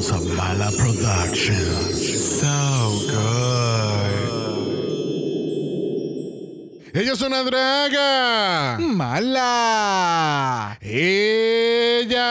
House of Mala Productions. So good. Ella es una draga. Mala. Ella.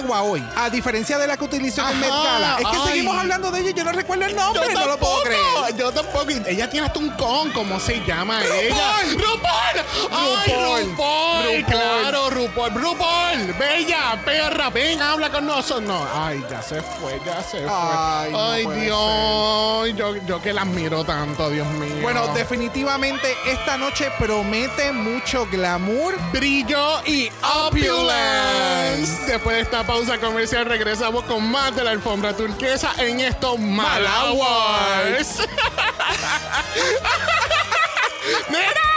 yegua hoy, a diferencia de la que utilizó en Met Gala. Es que ay. seguimos hablando de ella y yo no recuerdo el nombre, Yo no lo puedo creer. Yo tampoco. Ella tiene hasta un con, ¿cómo se llama ella? ¡RuPaul! ¡Ay, RuPaul. Claro, RuPaul. RuPaul, bella, perra, ven, habla con nosotros. No, ay, ya se fue, ya se fue. Ay, no Dios. Yo, yo que la admiro tanto, Dios mío. Bueno, definitivamente esta noche promete mucho glamour. brillo y opulence. Después de esta pausa comercial regresamos con más de la alfombra turquesa en estos Malawars. ¡Mira!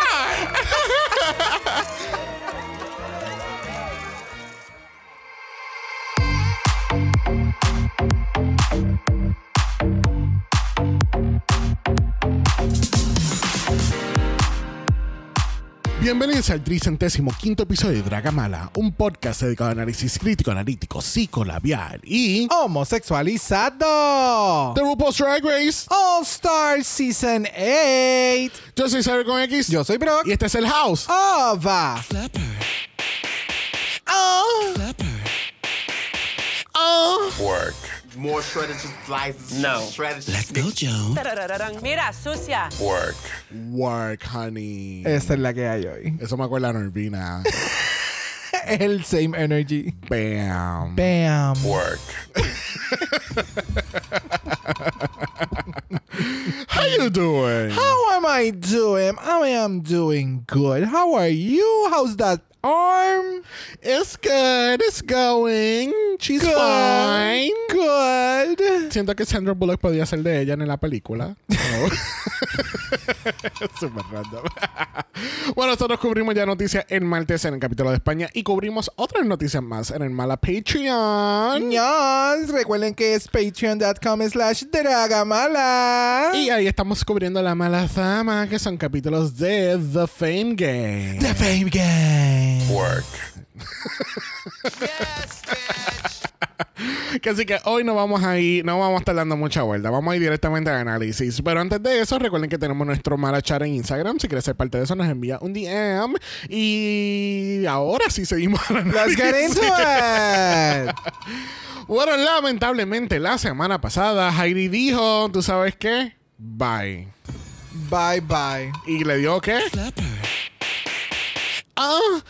Bienvenidos al tricentésimo quinto episodio de Dragamala, un podcast dedicado a análisis crítico, analítico, psicolabial y Homosexualizado. The RuPaul's Drag Race. All Star Season 8. Yo soy Saber con X. Yo soy Brock. Y este es el House. Ova. Oh. Oh. Work. More strategy life. No. Strategy. Let's go, Joe. Mira, sucia. Work. Work, honey. Esa es la que hay hoy. Eso me acuerda a Norvina. Es el same energy. Bam. Bam. Work. How you doing? How am I doing? I am doing good. How are you? How's that arm? It's good. It's going. She's Good. fine. Good. Siento que Sandra Bullock podía ser de ella en la película. No. Súper random. bueno, nosotros cubrimos ya noticias en martes en el capítulo de España y cubrimos otras noticias más en el Mala Patreon. Yes. Recuerden que es patreon.com slash dragamala. Y ahí estamos cubriendo la mala fama, que son capítulos de The Fame Game. The Fame Game. Work. Que así que hoy no vamos a ir, no vamos a estar dando mucha vuelta, vamos a ir directamente al análisis. Pero antes de eso, recuerden que tenemos nuestro mala chat en Instagram. Si quieres ser parte de eso, nos envía un DM. Y ahora sí seguimos al Let's get análisis. into it. Bueno, lamentablemente la semana pasada Heidi dijo, ¿tú sabes qué? Bye. Bye bye. ¿Y le dio qué? Ah,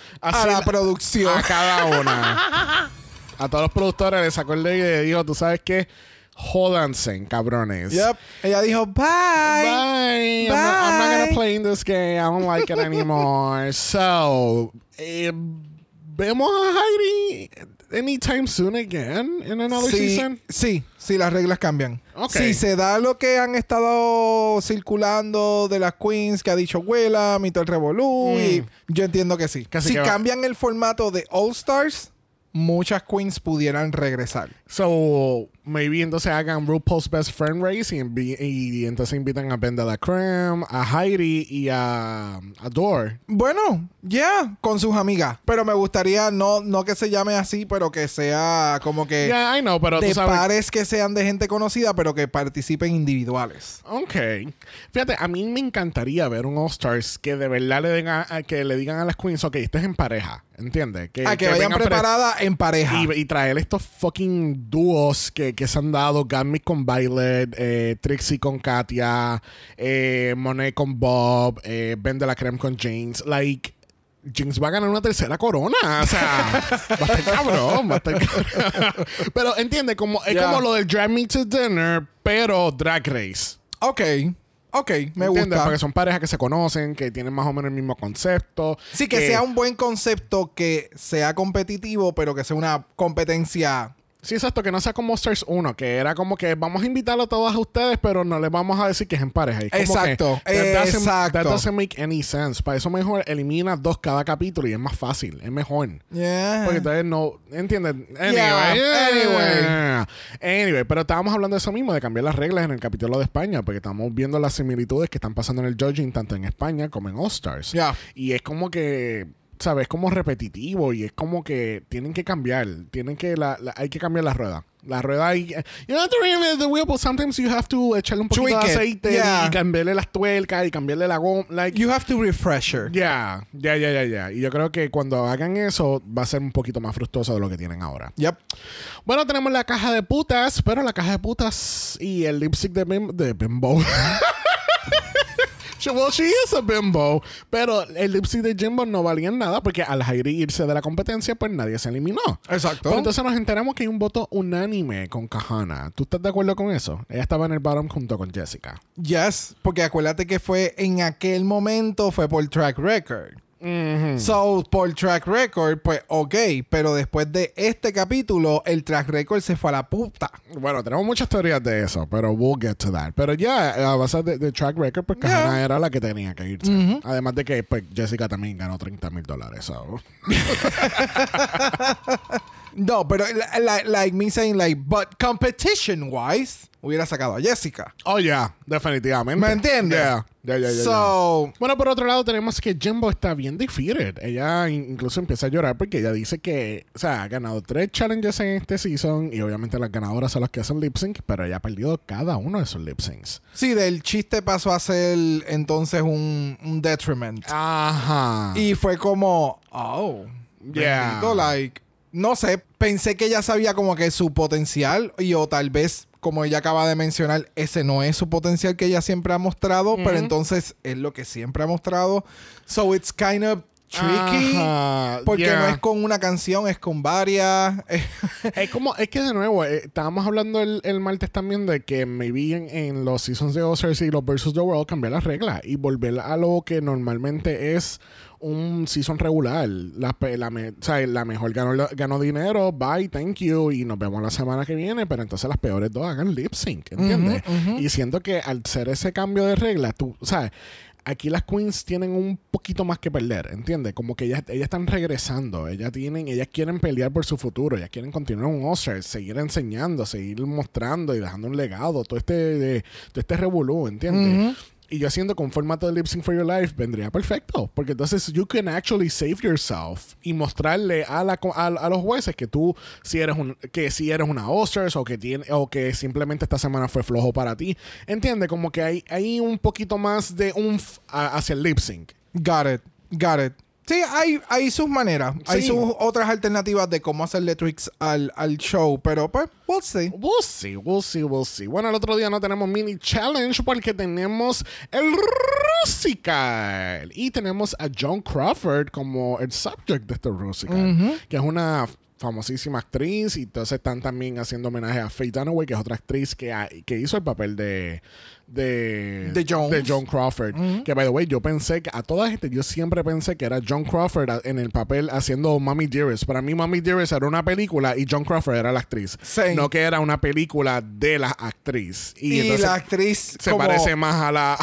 A la producción. a cada una. A todos los productores les sacó el dedo y le dijo, ¿tú sabes qué? Jódanse, cabrones. Yep. Ella dijo bye. Bye. I'm, not, I'm not gonna play in this game. I don't like it anymore. so, eh, ¿vemos a Heidi anytime soon again in another Sí, season? sí, sí, las reglas cambian. Ok. Si se da lo que han estado circulando de las queens que ha dicho Willam y todo el revolú, y yo entiendo que sí. Mm. Casi si que va- cambian el formato de All Stars, muchas queens pudieran regresar. So, maybe entonces hagan RuPaul's Best Friend Race y, entonces invitan a Ben de la Creme, a Heidi y a, a Dor. Bueno, ya, con sus amigas. Pero me gustaría no, no que se llame así, pero que sea como que Yeah, I know, pero tú sabes. pares que sean de gente conocida, pero que participen individuales. Ok. Fíjate, a mí me encantaría ver un All-Stars que de verdad le, den a- a- que le digan a las queens, ok, estés en pareja, ¿entiendes? a que, vayan vengan pre- preparadas en pareja. Y, y traer estos fucking dúos que, que se han dado, Gammy con Violet, eh, Trixie con Katia, eh, Monet con Bob, eh, Ben de la Creme con James, like... James va a ganar una tercera corona. O sea, va a estar cabrón, va a estar cabrón. Pero entiende, como, es como lo del Drag Me to Dinner, pero Drag Race. ok, ok, me ¿Entiendes? gusta. Porque son parejas que se conocen, que tienen más o menos el mismo concepto. Sí, que sea un buen concepto, que sea competitivo, pero que sea una competencia. Sí, exacto, que no sea como Stars 1, que era como que vamos a invitarlo a todos a ustedes, pero no les vamos a decir que es en pareja. Como Exacto, que, that doesn't- exacto. That doesn't make any sense. Para eso mejor elimina dos cada capítulo y es más fácil, es mejor. Yeah. Porque entonces no, ¿entiendes? Anyway, Yeah, anyway. Anyway, pero estábamos hablando de eso mismo, de cambiar las reglas en el capítulo de España, porque estamos viendo las similitudes que están pasando en el judging tanto en España como en All Stars. Yeah. Y es como que, ¿sabes? Como repetitivo y es como que tienen que cambiar, tienen que, la, la- hay que cambiar la rueda. La rueda hay, you to reinvent the wheel, but sometimes you have to echarle un poquito Tweak de it. aceite Yeah. y cambiarle las tuercas y cambiarle la goma, like, You have to refresher. ya, ya, ya, ya, ya. Y yo creo que cuando hagan eso va a ser un poquito más fructuoso de lo que tienen ahora. Yep. Bueno, tenemos la caja de putas, pero la caja de putas y el lipstick de, bim- de Bimbo. Well, she is a bimbo. Pero el lipstick de Jimbo no valía nada porque al Jairi irse de la competencia, pues nadie se eliminó. Exacto. Pero entonces nos enteramos que hay un voto unánime con Kahana. ¿Tú estás de acuerdo con eso? Ella estaba en el bottom junto con Jessica. Yes, porque acuérdate que fue en aquel momento, fue por track record. So, por track record, pues ok, pero después de este capítulo, el track record se fue a la puta. Bueno, tenemos muchas teorías de eso, pero we'll get to that. Pero ya, a base de, de track record, pues Kahana era la que tenía que irse. Además de que pues, Jessica también ganó 30 mil dólares. so. No, pero la- like me saying like, but competition wise, hubiera sacado a Jessica. Oh, ya, definitivamente. ¿Me entiendes? Ya, ya, ya. So, Bueno, por otro lado tenemos que Jimbo está bien defeated. Ella in- incluso empieza a llorar porque ella dice que, o sea, ha ganado tres challenges en este season y obviamente las ganadoras son las que hacen lip sync, pero ella ha perdido cada uno de sus lip syncs. sí, del chiste pasó a ser entonces un, un detriment. Ajá. Y fue como, oh, Yeah. bendito, like, no sé, pensé que ella sabía como que su potencial y o tal vez, como ella acaba de mencionar, ese no es su potencial que ella siempre ha mostrado, pero entonces es lo que siempre ha mostrado. So it's kind of tricky. Ajá, Porque yeah. no es con una canción, es con varias. Es como, es que de nuevo, eh, estábamos hablando el, el martes también de que maybe en, en los seasons de Ozarks y los Versus the World cambiar las reglas y volver a lo que normalmente es un season regular. La, la, me- o sea, la mejor ganó, ganó dinero, bye, thank you, y nos vemos la semana que viene, pero entonces las peores dos hagan lip sync, ¿entiendes? Y siento que al ser ese cambio de reglas, tú, ¿sabes? Aquí las queens tienen un poquito más que perder, ¿entiendes? Como que ellas, ellas están regresando, ellas tienen, ellas quieren pelear por su futuro, ellas quieren continuar un Oscar, seguir enseñando, seguir mostrando y dejando un legado, todo este, de, todo este revolú, ¿entiendes? Y yo que un formato de Lip Sync for Your Life vendría perfecto. Porque entonces you can actually save yourself y mostrarle a, la, a, a los jueces que tú si eres un, que si eres una Oscars o que o que simplemente esta semana fue flojo para ti. Entiende, como que hay, hay un poquito más de un hacia el lip sync. Got it, got it. Sí, hay, hay sus maneras. Hay sus otras alternativas de cómo hacerle tricks al, al show, pero pues, we'll see. We'll see, we'll see, we'll see. Bueno, el otro día no tenemos mini challenge porque tenemos el Rusical. Y tenemos a John Crawford como el subject de este Rusical, que es una famosísima actriz. Y entonces están también haciendo homenaje a Faye Dunaway, que es otra actriz que, ha- que hizo el papel de. De, De Jones. John Crawford. Que, by the way, yo pensé que a toda gente, yo siempre pensé que era John Crawford en el papel haciendo Mommy Dearest. Para mí, Mommy Dearest era una película y John Crawford era la actriz. Sí. No que era una película de la actriz. Y, Y, entonces la actriz se como- parece más a la.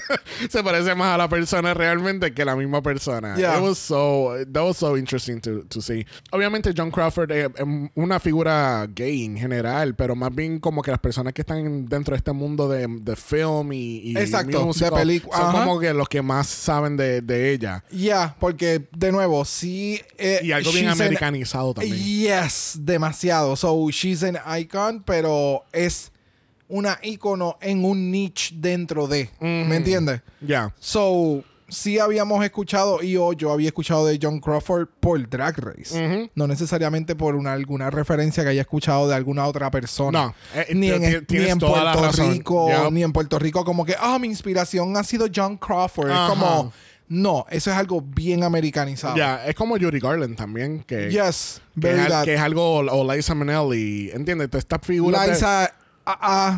se parece más a la persona realmente que la misma persona. Yeah. It was so, that was so interesting to, to see. Obviamente John Crawford es, es una figura gay en general, pero más bien como que las personas que están dentro de este mundo de, de film y, y Exacto, musical de película. son como que los que más saben de, de ella. Ya, porque de nuevo, sí. eh, Y algo bien an- americanizado también. Yes, demasiado. So, she's an icon, pero es una ícono en un niche dentro de. ¿Me entiendes? Ya. So, sí habíamos escuchado, y yo, yo había escuchado de John Crawford por Drag Race. No necesariamente por una, alguna referencia que haya escuchado de alguna otra persona. No, eh, ni, en, ni Puerto. Rico, ni en Puerto Rico, como que, ah, mi inspiración ha sido John Crawford. Es Ajá. como, no, eso es algo bien americanizado. Ya, es como Judy Garland también, que, Yes, que, es, que es algo, o Liza Minnelli, ¿entiendes? Esta figura de- Liza, ah, ah,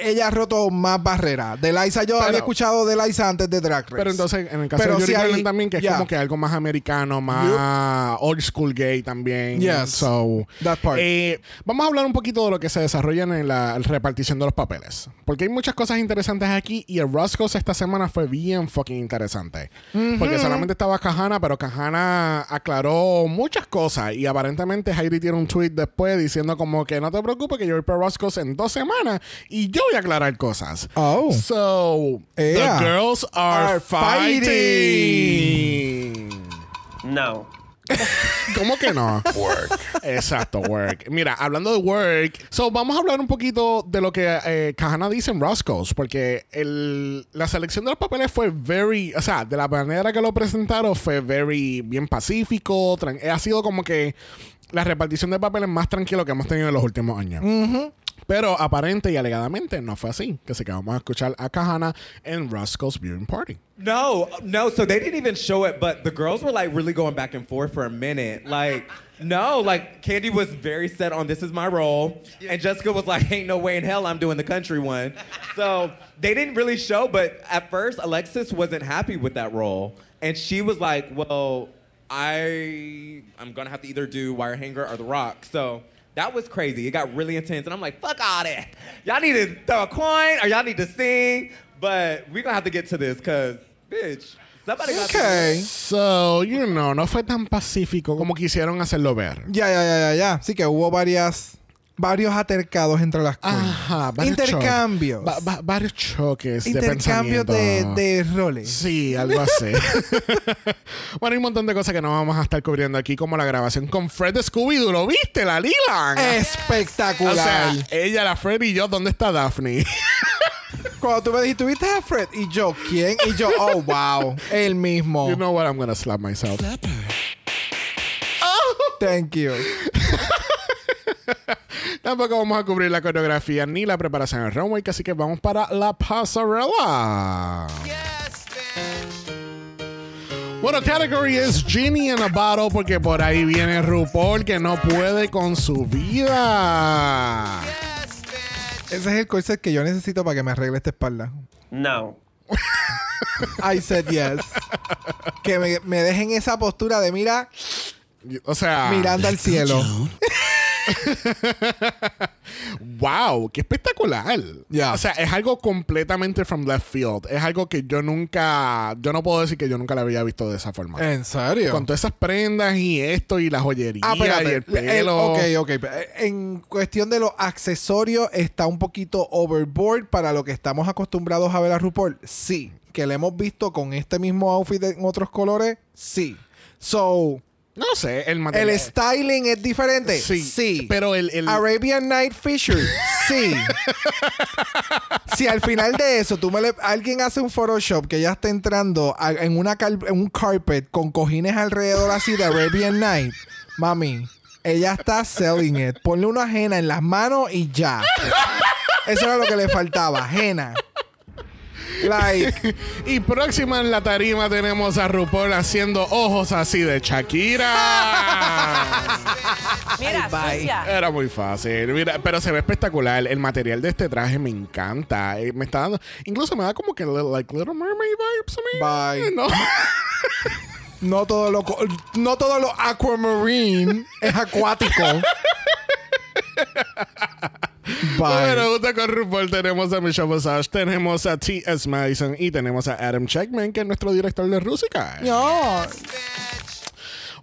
ella ha roto más barreras. De Liza yo Pero- había escuchado de Liza antes de Drag Race. Pero entonces, en el caso Pero de hay- Garland también, que es yeah. como que algo más americano, más old school gay también. Yes. So, That part. eh, vamos a hablar un poquito de lo que se desarrolla en la repartición de los papeles. Porque hay muchas cosas interesantes aquí y el Roscoe's esta semana fue bien fucking interesante. Porque solamente estaba Kahana, pero Kahana aclaró muchas cosas y aparentemente Heidi tiene un tweet después diciendo como que no te preocupes que yo voy para Roscoe's en dos semanas y yo voy a aclarar cosas. Oh. So, Yeah. the girls are, Are fighting. No. ¿Cómo que no? Work. Exacto, work. Mira, hablando de work, so vamos a hablar un poquito de lo que eh, Kahana dice en Roscoe's, porque el, la selección de los papeles fue very, o sea, de la manera que lo presentaron fue very bien pacífico, tran- ha sido como que la repartición de papeles más tranquilo que hemos tenido en los últimos años. Pero aparente y alegadamente no fue así. Que se que vamos a escuchar a Kahana en Roscoe's Viewing Party. No, no. So they didn't even show it, but the girls were like really going back and forth for a minute. Like, no, like Candy was very set on this is my role, and Jessica was like, ain't no way in hell I'm doing the country one. So they didn't really show, but at first Alexis wasn't happy with that role, and she was like, well, I I'm gonna have to either do Wire Hanger or The Rock. So. That was crazy. It got really intense. And I'm like, fuck all that. Y'all need to throw a coin or y'all need to sing. But we're going to have to get to this because, bitch, somebody got to Ok. So, you know, no fue tan pacífico como quisieron hacerlo ver. Ya, ya, ya, ya, ya. Sí que hubo varias, varios atercados entre las queens. Ajá, varios Intercambios. choques. Va- va- varios choques Intercambios de de, de roles. Sí, algo así. bueno, hay un montón de cosas que no vamos a estar cubriendo aquí, como la grabación con Fred de Scooby-Doo. ¿Lo viste, la Lilan? Espectacular. O sea, ella, la Fred y yo, ¿dónde está Daphne? Cuando tú me dijiste, ¿tuviste a Fred? Y yo, ¿quién? Y yo, oh, wow. El mismo. you know what? I'm gonna slap myself. Thank you. Tampoco vamos a cubrir la coreografía ni la preparación del runway, así que vamos para la pasarela. Bueno, category es Genie in a Bottle porque por ahí viene RuPaul que no puede con su vida. Ese es el corset que yo necesito para que me arregle esta espalda. No. I said yes. que me, me dejen esa postura de mira, O sea, mirando al cielo. wow, qué espectacular. O sea, es algo completamente from left field. Es algo que yo nunca, yo no puedo decir que yo nunca la había visto de esa forma. ¿En serio? Con todas esas prendas y esto y la joyería Ah, y el pelo. El- ok, ok. En cuestión de los accesorios, está un poquito overboard para lo que estamos acostumbrados a ver a RuPaul. Sí. Que le hemos visto con este mismo outfit en otros colores. Sí. So, No sé, el material. ¿el styling es diferente? Sí, Sí. pero el- el- Arabian Night Fisher. Sí. si al final de eso tú me le- alguien hace un Photoshop que ya está entrando a- en, una cal- en un carpet con cojines alrededor así de Arabian Night, mami, ella está selling it. Ponle una ajena en las manos y ya. Eso era lo que le faltaba, ajena. Like, Y próxima en la tarima tenemos a RuPaul haciendo ojos así de Shakira. Mira, sucia. Era muy fácil. Mira, pero se ve espectacular. El material de este traje me encanta. Eh, me está dando. Incluso me da como que li- like Little Mermaid vibes a mí. Bye. No. no todo lo co- no todo lo aquamarine es acuático. Bye. Bueno, junto con RuPaul tenemos a Michelle Visage, tenemos a T.S. Madison y tenemos a Adam Checkman, que es nuestro director de Rusica. No.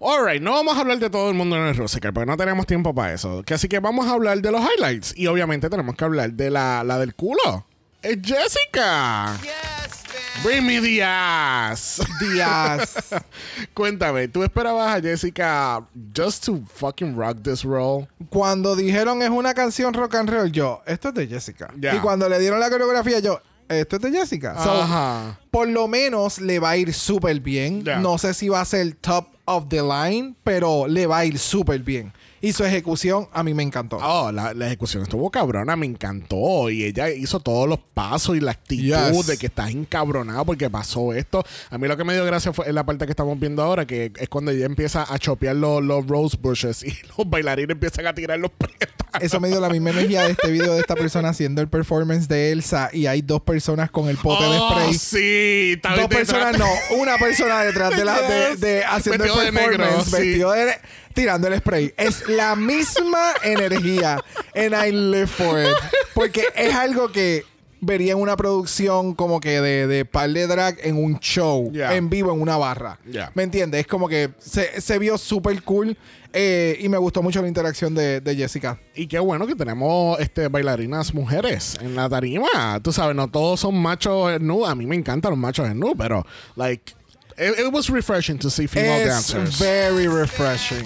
Alright, no vamos a hablar de todo el mundo en el Rusical, porque no tenemos tiempo para eso. Que así que vamos a hablar de los highlights. Y obviamente tenemos que hablar de la, la del culo. Es Jessica. Me the ass. Díaz. Cuéntame, ¿tú esperabas a Jessica just to fucking rock this role? Cuando dijeron es una canción rock and roll, yo, esto es de Jessica. Y cuando le dieron la coreografía, yo, esto es de Jessica. So, por lo menos le va a ir súper bien. No sé si va a ser top of the line, pero le va a ir súper bien. Y su ejecución a mí me encantó. Oh, la, la ejecución estuvo cabrona, me encantó. Y ella hizo todos los pasos y la actitud Yes. de que estás encabronado porque pasó esto. A mí lo que me dio gracia fue en la parte que estamos viendo ahora, que es cuando ella empieza a chopear los, los rose bushes y los bailarines empiezan a tirar los pétalos. Eso me dio la misma energía de este video de esta persona haciendo el performance de Elsa y hay dos personas con el pote de Oh, spray. sí, está Dos detrás- personas, no, una persona detrás de la de, de- haciendo Vestido de el negro, performance, sí. vestido de tirando el spray. Es la misma energía and I live for it. Porque es algo que vería en una producción como que de, de par de drag en un show, Yeah. en vivo en una barra. Yeah. ¿Me entiendes? Es como que se, se vio súper cool eh, y me gustó mucho la interacción de, de Jessica. Y qué bueno que tenemos este, bailarinas mujeres en la tarima. Tú sabes, no todos son machos en nu. A mí me encantan los machos en nu, pero, like, it, it was refreshing to see female Es dancers. very refreshing.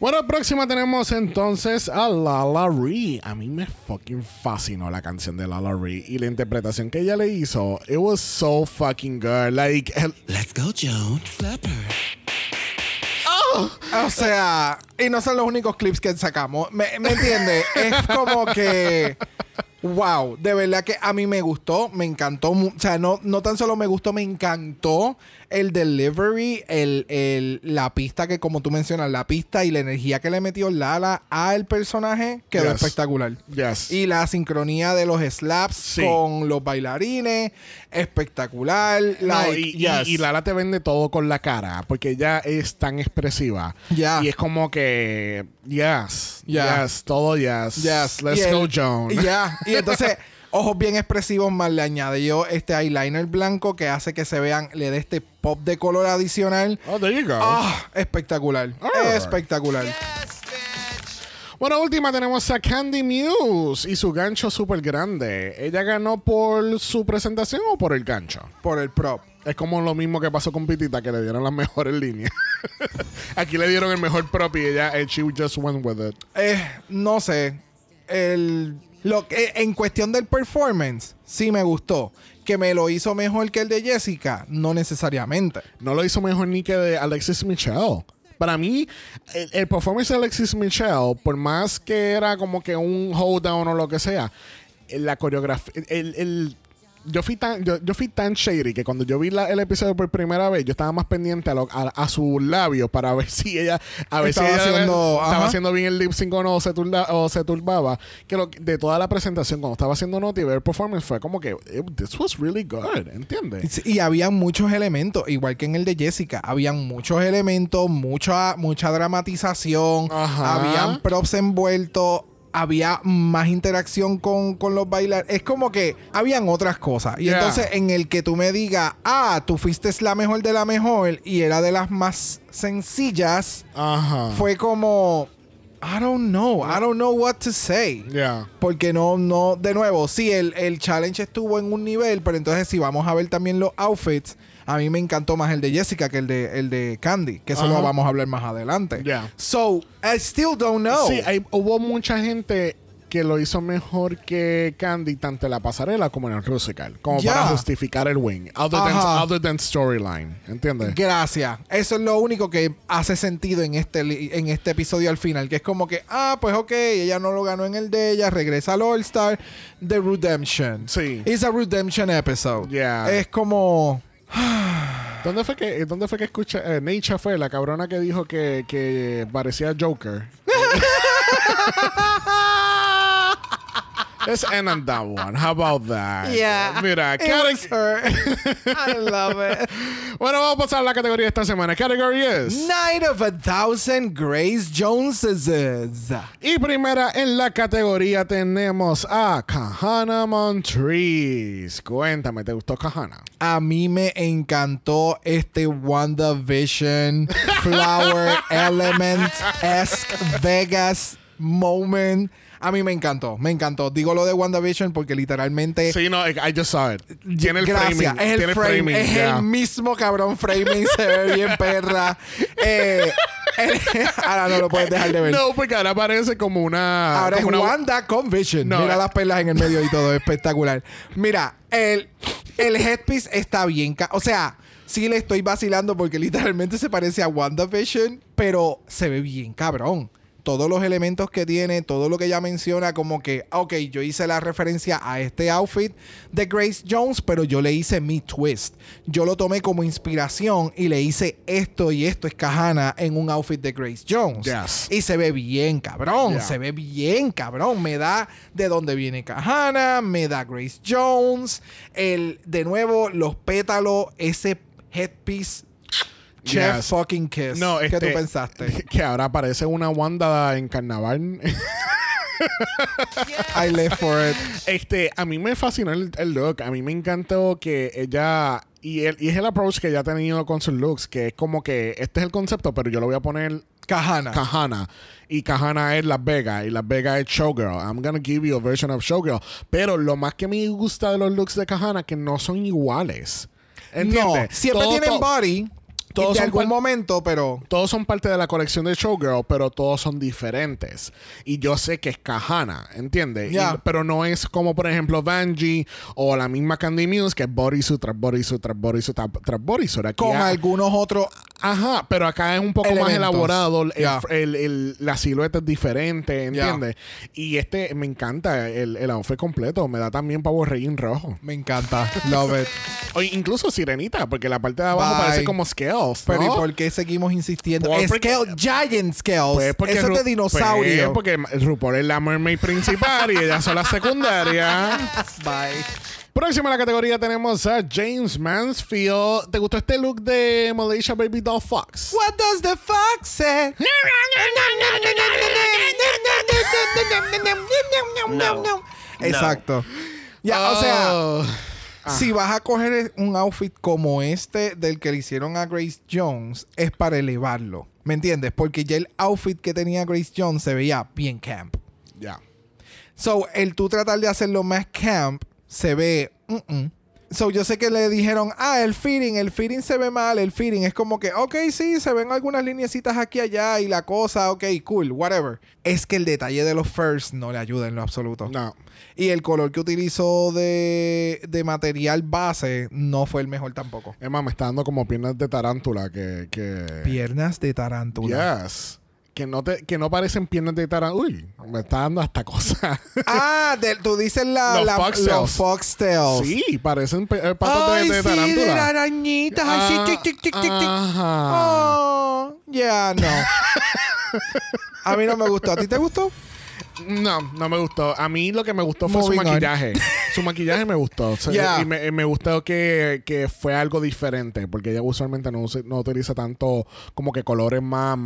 Bueno, próxima tenemos entonces a Lala Ree. A mí me fucking fascinó la canción de Lala Ree y la interpretación que ella le hizo. It was so fucking good. Like, el- Let's go, Joan. Flapper. O sea, y no son los únicos clips que sacamos. ¿Me, me entiendes? es como que. Wow, de verdad que a mí me gustó, me encantó. O sea, no, no tan solo me gustó, me encantó el delivery, el, el- la pista que, como tú mencionas, la pista y la energía que le metió Lala al personaje quedó Yes. espectacular. Yes. Y la sincronía de los slaps Sí. con los bailarines, espectacular. No, like, y, yes. y Lala te vende todo con la cara porque ella es tan expresiva. Ya. Y es como que, yes, yes, todo yes. Yes. Let's Y go, el- Joan. y Ya. Y entonces, ojos bien expresivos, más le añadió este eyeliner blanco que hace que se vean, le dé este pop de color adicional. Oh, there you go. Ah, espectacular. Espectacular. Bueno, última tenemos a Candy Muse y su gancho súper grande. ¿Ella ganó por su presentación o por el gancho? Por el prop. Es como lo mismo que pasó con Pitita, que le dieron las mejores líneas. Aquí le dieron el mejor prop y ella, eh, she just went with it. Eh, no sé. El, lo que, en cuestión del performance, sí me gustó. Que me lo hizo mejor que el de Jessica, no necesariamente. No lo hizo mejor ni que de Alexis Michelle. Para mí, el, el performance de Alexis Michelle, por más que era como que un hold down o lo que sea, la coreografía, el- yo fui tan yo, yo fui tan shady que cuando yo vi la- el episodio por primera vez yo estaba más pendiente a, lo- a, a sus labios para ver si ella a ver Estaba si ella haciendo- estaba ajá. haciendo bien el lip sync o no se, turba- o se turbaba que lo, de toda la presentación cuando estaba haciendo noti ver performance fue como que "Eh, this was really good ¿entiendes? Y, habían muchos elementos, igual que en el de Jessica, habían muchos elementos, mucha, mucha dramatización, Ajá. habían props envueltos, había más interacción con, con los bailarines. Es como que habían otras cosas. Y Yeah. entonces en el que tú me digas, ah, tú fuiste la mejor de la mejor y era de las más sencillas, fue como, I don't know, I don't know what to say. yeah Porque no, no, de nuevo, sí, el, el challenge estuvo en un nivel, pero entonces si vamos a ver también los outfits, a mí me encantó más el de Jessica que el de, el de Candy, que eso Ajá. lo vamos a hablar más adelante. Ya. So, I still don't know. Sí, hay- hubo mucha gente que lo hizo mejor que Candy tanto en la pasarela como en el musical. Como para justificar el win. Other than, Ajá. than storyline. ¿Entiendes? Gracias. Eso es lo único que hace sentido en este, en este episodio al final, que es como que, ah, pues ok, ella no lo ganó en el de ella, regresa al All Star, The Redemption. Sí. It's a Redemption episode. Yeah. Es como... ¿Dónde fue que, dónde fue que escuché? Eh, Nature fue la cabrona que dijo que, que parecía Joker. Let's end on that one. How about that? Yeah. Mira, Karen. I love it. Bueno, vamos a pasar a la categoría de esta semana. Category es. Night of a Thousand Grace Joneses. Y primera en la categoría tenemos a Kahana Montrese. Cuéntame, ¿te gustó Kahana? A mí me encantó este WandaVision Flower Element esque Vegas moment. A mí me encantó, me encantó. Digo lo de WandaVision porque literalmente. Sí, no, I just saw it. Tiene el Gracias, framing. es el tiene frame, framing, es el mismo cabrón framing, se ve bien perra. Eh, eh, ahora no lo puedes dejar de ver. No, porque ahora parece como una. Ahora es una- Wanda con Vision. No, Mira eh. las perlas en el medio y todo, espectacular. Mira, el, el headpiece está bien. O sea, sí le estoy vacilando porque literalmente se parece a WandaVision, pero se ve bien cabrón. Todos los elementos que tiene, todo lo que ella menciona, como que, ok, yo hice la referencia a este outfit de Grace Jones, pero yo le hice mi twist. Yo lo tomé como inspiración y le hice esto y esto es Kahana en un outfit de Grace Jones. Yes. Y se ve bien, cabrón. Yeah. Se ve bien, cabrón. Me da de dónde viene Kahana, me da Grace Jones. El, de nuevo, los pétalos, ese headpiece. Chef Yes. fucking kiss. No, ¿Qué este, tú pensaste? Que ahora parece una Wanda en carnaval. I live for it. Este, a mí me fascinó el, el look. A mí me encantó que ella. Y, el, y es el approach que ella ha tenido con sus looks, que es como que este es el concepto, pero yo lo voy a poner Kahana. Kahana. Y Kahana es Las Vegas. Y Las Vegas es Showgirl. I'm gonna give you a version of Showgirl. Pero lo más que me gusta de los looks de Kahana que no son iguales. no, ¿Entiendes? siempre Todo- tienen todo- body. Todos de algún momento, pero. todos son parte de la colección de Showgirl, pero todos son diferentes. Y yo sé que es Kahana, ¿entiendes? Y- Ya. pero no es como, por ejemplo, Vanjie o la misma Candy Muse, que es bodysuit tras bodysuit tras bodysuit tras, bodysuit. Con ha- algunos otros. Ajá, pero acá es un poco más Elementos. elaborado. El, Ya. el- el- la silueta es diferente, Ya. ¿entiendes? Y este me encanta el, el outfit completo. Me da también pavo rey rojo. Me encanta. Love it. O incluso sirenita, porque la parte de abajo Bye. parece como Pero ¿y por qué seguimos insistiendo? Por- porque- Scale, giant scales. Pues porque Eso es de dinosaurio. pues porque RuPaul es la mermaid principal y ellas son las secundarias. Bye. Próxima a la categoría tenemos a James Mansfield. ¿Te gustó este look de Malaysia Baby Doll Fox? What does the fox say? No. Exacto. Ya, o sea, Si vas a coger un outfit como este del que le hicieron a Grace Jones, es para elevarlo. ¿Me entiendes? Porque ya el outfit que tenía Grace Jones se veía bien camp. Ya. So, el tú tratar de hacerlo más camp se ve. So, yo sé que le dijeron, ah, el fitting, el fitting se ve mal, el fitting es como que, ok, sí, se ven algunas lineecitas aquí y allá y la cosa, ok, cool, whatever. Es que el detalle de los first no le ayuda en lo absoluto. No. Y el color que utilizó de, de material base no fue el mejor tampoco. Es más, me está dando como piernas de tarántula que... que... Piernas de tarántula. Yes. Que no, te, que no parecen piernas de tarántula. Uy, me está dando hasta cosas. Ah, de- tú dices la, Los la- foxtails. los foxtails. sí, parecen eh, patas Ay, de, de sí, de tarántula. arañitas. Ay, sí, Ah, tic, tic, tic, tic, tic. ajá. Oh, ya, no. A mí no me gustó. ¿A ti te gustó? No, no me gustó. A mí lo que me gustó fue Moving su maquillaje. su maquillaje me gustó. O sea, Yeah. Y me, me gustó que, que fue algo diferente. Porque ella usualmente no, no utiliza tanto como que colores más,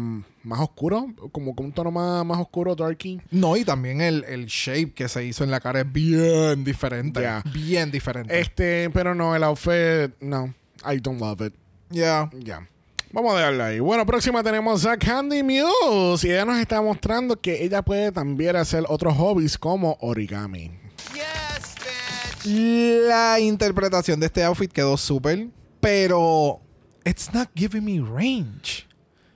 más oscuros. Como con un tono más, más oscuro, darky. No, y también el, el shape que se hizo en la cara es bien diferente. Yeah. Bien diferente. Este, pero no, el outfit, no. I don't love it. Ya. Ya. Vamos a dejarla ahí. Bueno, próxima tenemos a Candy Muse. Y ella nos está mostrando que ella puede también hacer otros hobbies como origami. La interpretación de este outfit quedó súper, pero it's not giving me range.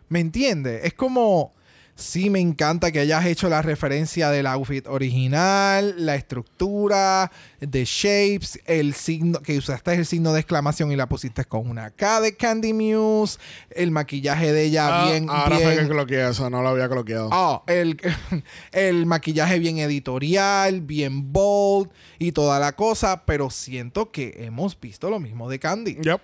¿Me entiendes? Es como sí me encanta que hayas hecho la referencia del outfit original, la estructura, de shapes, el signo que usaste el signo de exclamación y la pusiste con una K de Candy Muse, el maquillaje de ella Ah, bien ahora fue que cloqueé eso, no lo había cloqueado. Oh, el, el maquillaje bien editorial, bien bold y toda la cosa, pero siento que hemos visto lo mismo de Candy. Yep.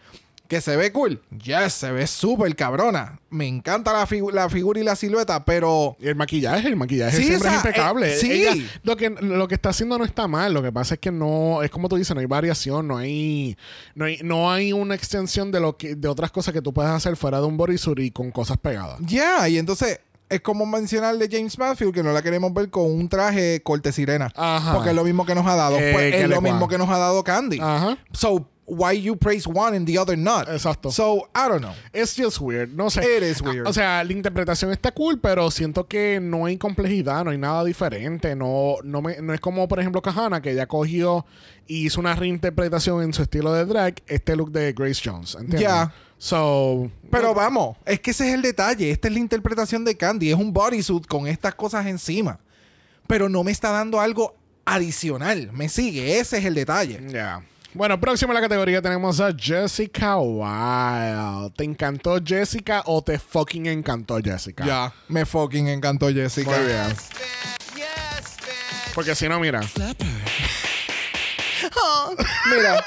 Que se ve cool. Yes, se ve súper cabrona. Me encanta la, figu- la figura y la silueta, pero Y el maquillaje, el maquillaje Sí, siempre o sea, es impecable. eh, sí. Ella- lo, que, lo que está haciendo no está mal. Lo que pasa es que no, es como tú dices, no hay variación, no hay, no hay, no hay una extensión de lo que, de otras cosas que tú puedes hacer fuera de un bodysuit y con cosas pegadas. ya, y entonces es como mencionar de James Matthews que no la queremos ver con un traje corte sirena. Ajá. Porque es lo mismo que nos ha dado. Eh, Pues es lo mismo que nos ha dado Candy. Ajá. So, why you praise one and the other not? Exacto. So, I don't know. It's just weird. No sé. It is weird. O sea, la interpretación está cool, pero siento que no hay complejidad, no hay nada diferente. No, no, me, no es como, por ejemplo, Kahana, que ella cogió y hizo una reinterpretación en su estilo de drag, este look de Grace Jones. ¿Entiendes? Ya. So. Pero vamos, es que ese es el detalle. Esta es la interpretación de Candy. Es un bodysuit con estas cosas encima. Pero no me está dando algo adicional. Me sigue. Ese es el detalle. Ya. Bueno, próximo en la categoría tenemos a Jessica Wilde. ¿Te encantó Jessica o te fucking encantó Jessica? Ya. Me fucking encantó Jessica. Muy bien. Porque si no, mira. Mira,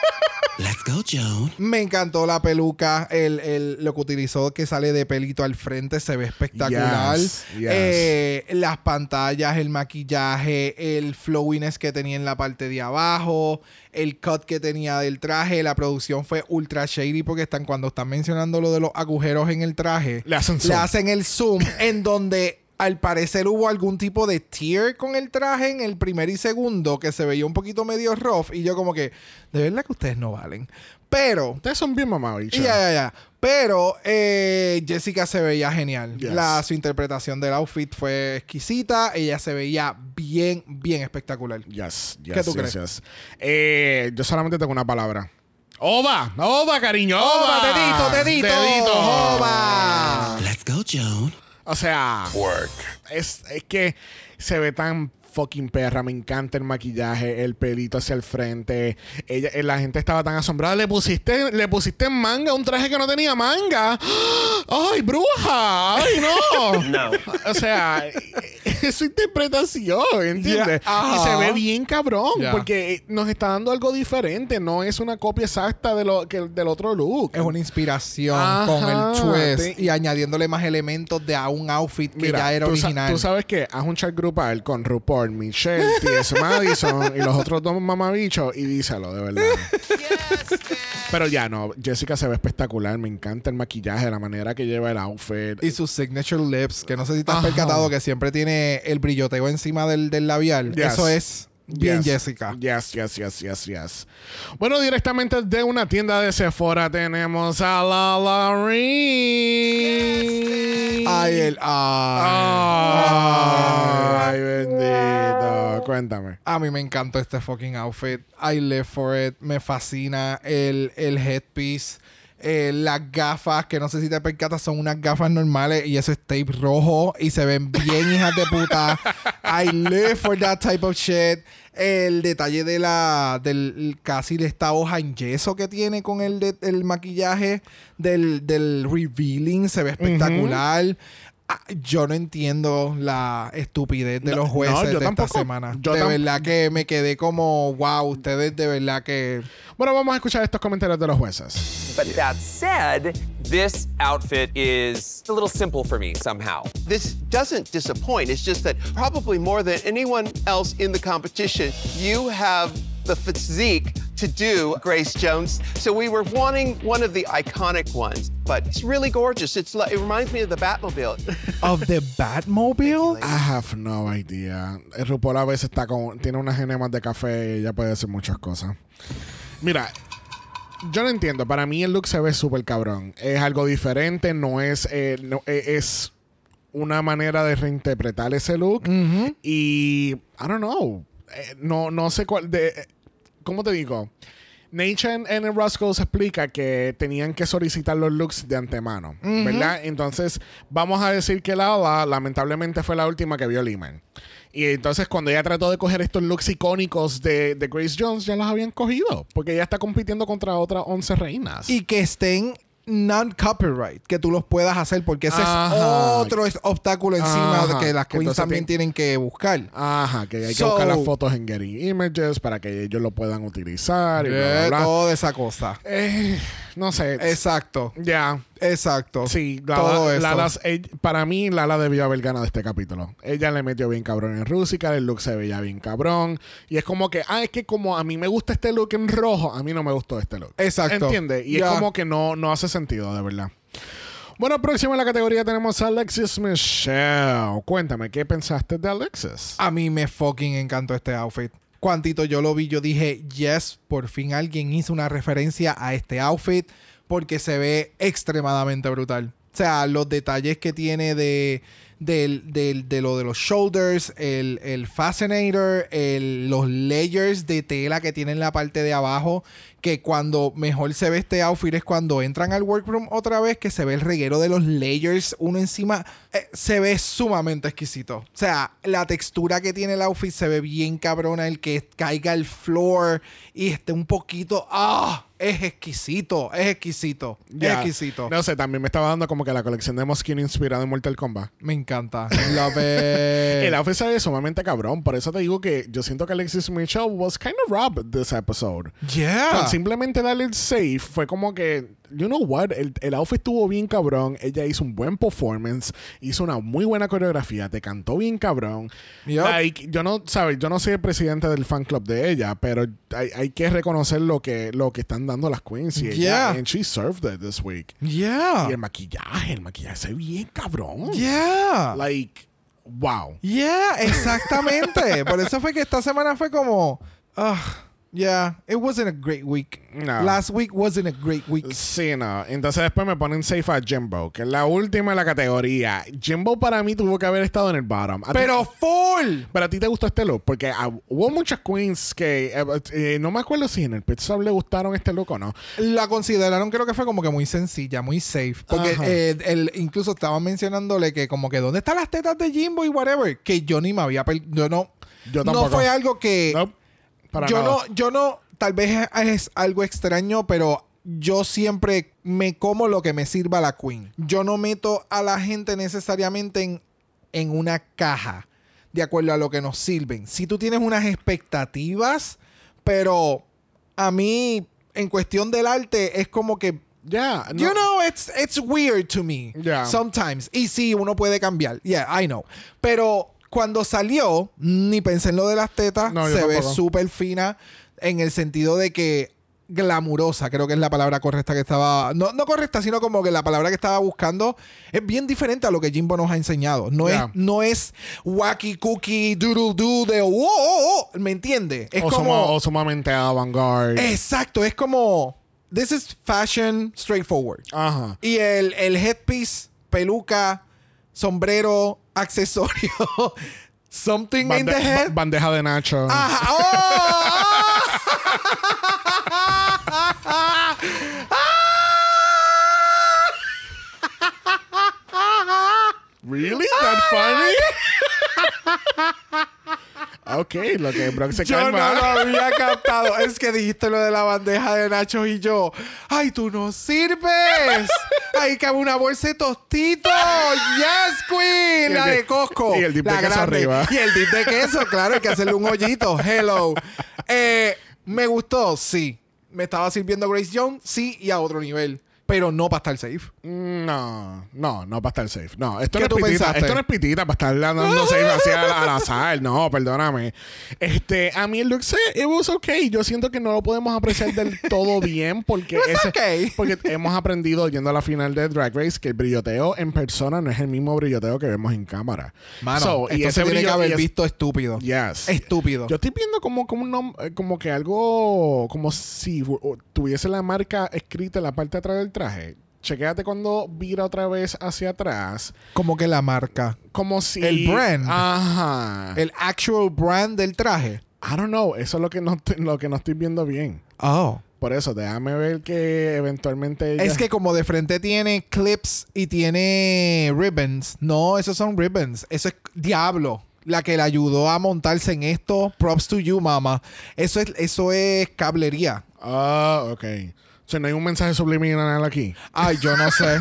go, Joan. me encantó la peluca. El, el- lo que utilizó que sale de pelito al frente se ve espectacular. Yes, yes. Eh, las pantallas, el maquillaje, el flowiness que tenía en la parte de abajo, el cut que tenía del traje. La producción fue ultra shady porque están cuando están mencionando lo de los agujeros en el traje. Le hacen zoom. Le hacen el zoom en donde al parecer hubo algún tipo de tear con el traje en el primer y segundo que se veía un poquito medio rough y yo como que de verdad que ustedes no valen. Pero Ustedes son bien mamabichos. ya, ya, ya. Pero eh, Jessica se veía genial. Yes. La, su interpretación del outfit fue exquisita. Ella se veía bien, bien espectacular. Yes, yes, ¿Qué tú yes, crees? yes. Eh, yo solamente tengo una palabra. ¡Oba! ¡Oba, cariño! ¡Oba! ¡Oba, dedito, dedito! ¡Dedito! ¡Oba! Let's go, Joan. O sea, es, es que se ve tan fucking perra. Me encanta el maquillaje, el pelito hacia el frente. Ella, eh, la gente estaba tan asombrada. Le pusiste, le pusiste manga, un traje que no tenía manga. ¡Ay, bruja! ¡Ay, no! No. O sea, es su interpretación, ¿entiendes? Y se ve bien cabrón, porque eh, nos está dando algo diferente. No es una copia exacta de lo, que, del otro look. Es una inspiración Ajá, con el twist te- y añadiéndole más elementos de a un outfit que ya era tú sa- original. Tú sabes que haz un chat grupal con RuPaul, Michelle, T.S. Madison y los otros dos mamabichos y díselo, de verdad. Pero ya no, Jessica se ve espectacular. Me encanta el maquillaje, la manera que lleva el outfit. Y sus signature lips, que no sé si te has Ajá. percatado que siempre tiene el brilloteo encima del, del labial. Yes. Eso es bien Yes. Jessica. Yes, yes, yes, yes, yes. Bueno, directamente de una tienda de Sephora tenemos a La Larry. Ay, el. Ay. Ay, bendito. Cuéntame. A mí me encantó este fucking outfit. I live for it. Me fascina el, el headpiece. Eh, las gafas, que no sé si te percatas, son unas gafas normales y eso es tape rojo y se ven bien hijas de puta. I live for that type of shit. El detalle de la del casi de esta hoja en yeso que tiene con el, de- el maquillaje del, del revealing se ve espectacular. Ah, yo no entiendo la estupidez de No, los jueces no, yo de tampoco. esta semana. Yo de verdad que me quedé como, wow, ustedes de verdad que... Bueno, vamos a escuchar estos comentarios de los jueces. But that said, this outfit is a little simple for me somehow. This doesn't disappoint. It's just that probably more than anyone else in the competition, you have the physique to do Grace Jones. So we were wanting one of the iconic ones, but it's really gorgeous. It's like, it reminds me of the Batmobile. Of the Batmobile? I have no idea. El RuPaul a veces está con, tiene unas genemas de café y ella puede hacer muchas cosas. Mira, yo no entiendo. Para mí el look se ve súper cabrón. Es algo diferente, no es, eh, no- eh, es una manera de reinterpretar ese look. Y, I don't know. Eh, no, no sé cuál. De, eh, ¿Cómo te digo? Nature en, Roscoe se explica que tenían que solicitar los looks de antemano, ¿verdad? Entonces, vamos a decir que Lala lamentablemente fue la última que vio Lehman. Y entonces, cuando ella trató de coger estos looks icónicos de, de Grace Jones, ya los habían cogido. Porque ella está compitiendo contra otras 11 reinas. Y que estén non-copyright, que tú los puedas hacer, porque ese Ajá. es otro obstáculo encima Ajá. de que las Que queens entonces también tien- tienen que buscar. Ajá, que hay que So- buscar las fotos en Getty Images para que ellos lo puedan utilizar y bla, bla, bla. toda esa cosa. Eh, no sé. Exacto. Ya. Exacto. Sí, todo eso. Lala- para mí Lala debió haber ganado este capítulo. Ella le metió bien cabrón en Rusical, el look se veía bien cabrón. Y es como que, ah, es que como a mí me gusta este look en rojo, a mí no me gustó este look. Exacto. ¿Entiendes? Y es como que no, no hace sentido, de verdad. Bueno, próximo en la categoría tenemos a Alexis Michelle. Cuéntame, ¿qué pensaste de Alexis? A mí me fucking encantó este outfit. Cuantito yo lo vi, yo dije, yes, por fin alguien hizo una referencia a este outfit porque se ve extremadamente brutal. O sea, los detalles que tiene de, del- del- de lo de los shoulders, el, el fascinator, el- los layers de tela que tiene en la parte de abajo, que cuando mejor se ve este outfit es cuando entran al workroom otra vez, que se ve el reguero de los layers uno encima. Eh, se ve sumamente exquisito. O sea, la textura que tiene el outfit se ve bien cabrona, el que caiga al floor y esté un poquito... ¡Ah! Es exquisito, es exquisito, es exquisito. No sé, también me estaba dando como que la colección de Moskin inspirada en Mortal Kombat. Me encanta. El outfit se ve sumamente cabrón. Por eso te digo que yo siento que Alexis Mitchell was kind of robbed this episode. Yeah. Con simplemente darle el safe fue como que, you know what, el, el outfit estuvo bien cabrón. Ella hizo un buen performance, hizo una muy buena coreografía, te cantó bien cabrón. Yup. Like, yo no, sabes, yo no soy el presidente del fan club de ella, pero hay, hay que reconocer lo que, lo que están dando las queens y ella, Yeah. and she served it this week. Yeah. Y el maquillaje, el maquillaje bien cabrón. Yeah. Like, wow. Yeah, exactamente. Por eso fue que esta semana fue como. ah, yeah, it wasn't a great week. No. Last week wasn't a great week. Sí, no. Entonces después me ponen safe a Jimbo, que es la última de la categoría. Jimbo para mí tuvo que haber estado en el bottom. ¿A ti- Pero full. pero a ti te gustó este look, porque ah, hubo muchas queens que eh, eh, no me acuerdo si en el pit stop le gustaron este look o no. La consideraron, creo que fue como que muy sencilla, muy safe. Porque eh, el, incluso estaban mencionándole que, como que, ¿dónde están las tetas de Jimbo y whatever? Que yo ni me había. Yo no. Yo no tampoco. fue algo que. Nope, para yo nada. no, yo no, tal vez es, algo extraño, pero yo siempre me como lo que me sirva la queen. Yo no meto a la gente necesariamente en, en una caja de acuerdo a lo que nos sirven. Si tú tienes unas expectativas, pero a mí, en cuestión del arte, es como que Ya, no. You know, it's, it's weird to me. Yeah. Sometimes. Y sí, uno puede cambiar. Yeah, I know. Pero cuando salió, ni pensé en lo de las tetas. No, se ve súper fina en el sentido de que glamurosa, creo que es la palabra correcta que estaba. No, no correcta, sino como que la palabra que estaba buscando es bien diferente a lo que Jimbo nos ha enseñado. No, Yeah. es, no es wacky cookie doodle doo de oh, oh, oh, ¿me entiende? Es o, como. suma- o sumamente avant-garde. Exacto, es como. This is fashion straightforward. Ajá. Y el, el headpiece, peluca, sombrero, accesorio, something in the head. ba- bandeja de Nacho. Ajá. ¡Oh! Ah. Really? That funny? Oh ok, lo que Brock se Yo no calma. lo había captado. Es que dijiste lo de la bandeja de nachos y yo. ¡Ay, tú no sirves! ¡Ahí cabe una bolsa de tostitos! ¡Yes, Queen! La dip- de Costco. y el dip de queso grande. arriba. Y el dip de queso, claro, hay que hacerle un hoyito. Hello. Eh, ¿Me gustó? Sí. ¿Me estaba sirviendo Grace Jones? Sí, y a otro nivel. Pero no para estar safe. No, no, no para estar safe. No, esto ¿Qué no es tú pitita. pensaste? Esto no es pitita para estar dando safe así al, al azar. No, perdóname. Este, a mí el look se, it was okay. Yo siento que no lo podemos apreciar del todo bien porque It was ese- okay. porque hemos aprendido yendo a la final de Drag Race que el brilloteo en persona no es el mismo brilloteo que vemos en cámara. Mano, So, esto se tiene que brillo- haber y es- visto estúpido. Yes. Estúpido. Yo estoy viendo como, como, un eh, como que algo, como si tuviese la marca escrita en la parte de atrás del traje. Chequéate cuando vira otra vez hacia atrás. Como que la marca. Como si... El brand. Ajá. El actual brand del traje. I don't know. Eso es lo que no, estoy- lo que no estoy viendo bien. Oh. Por eso, déjame ver que eventualmente... ella- Es que como de frente tiene clips y tiene ribbons. No, esos son ribbons. Eso es Diablo. La que le ayudó a montarse en esto. Props to you, mama. Eso es, eso es cablería. Ah, ok. O sea, no hay un mensaje subliminal aquí. Ay, yo no sé.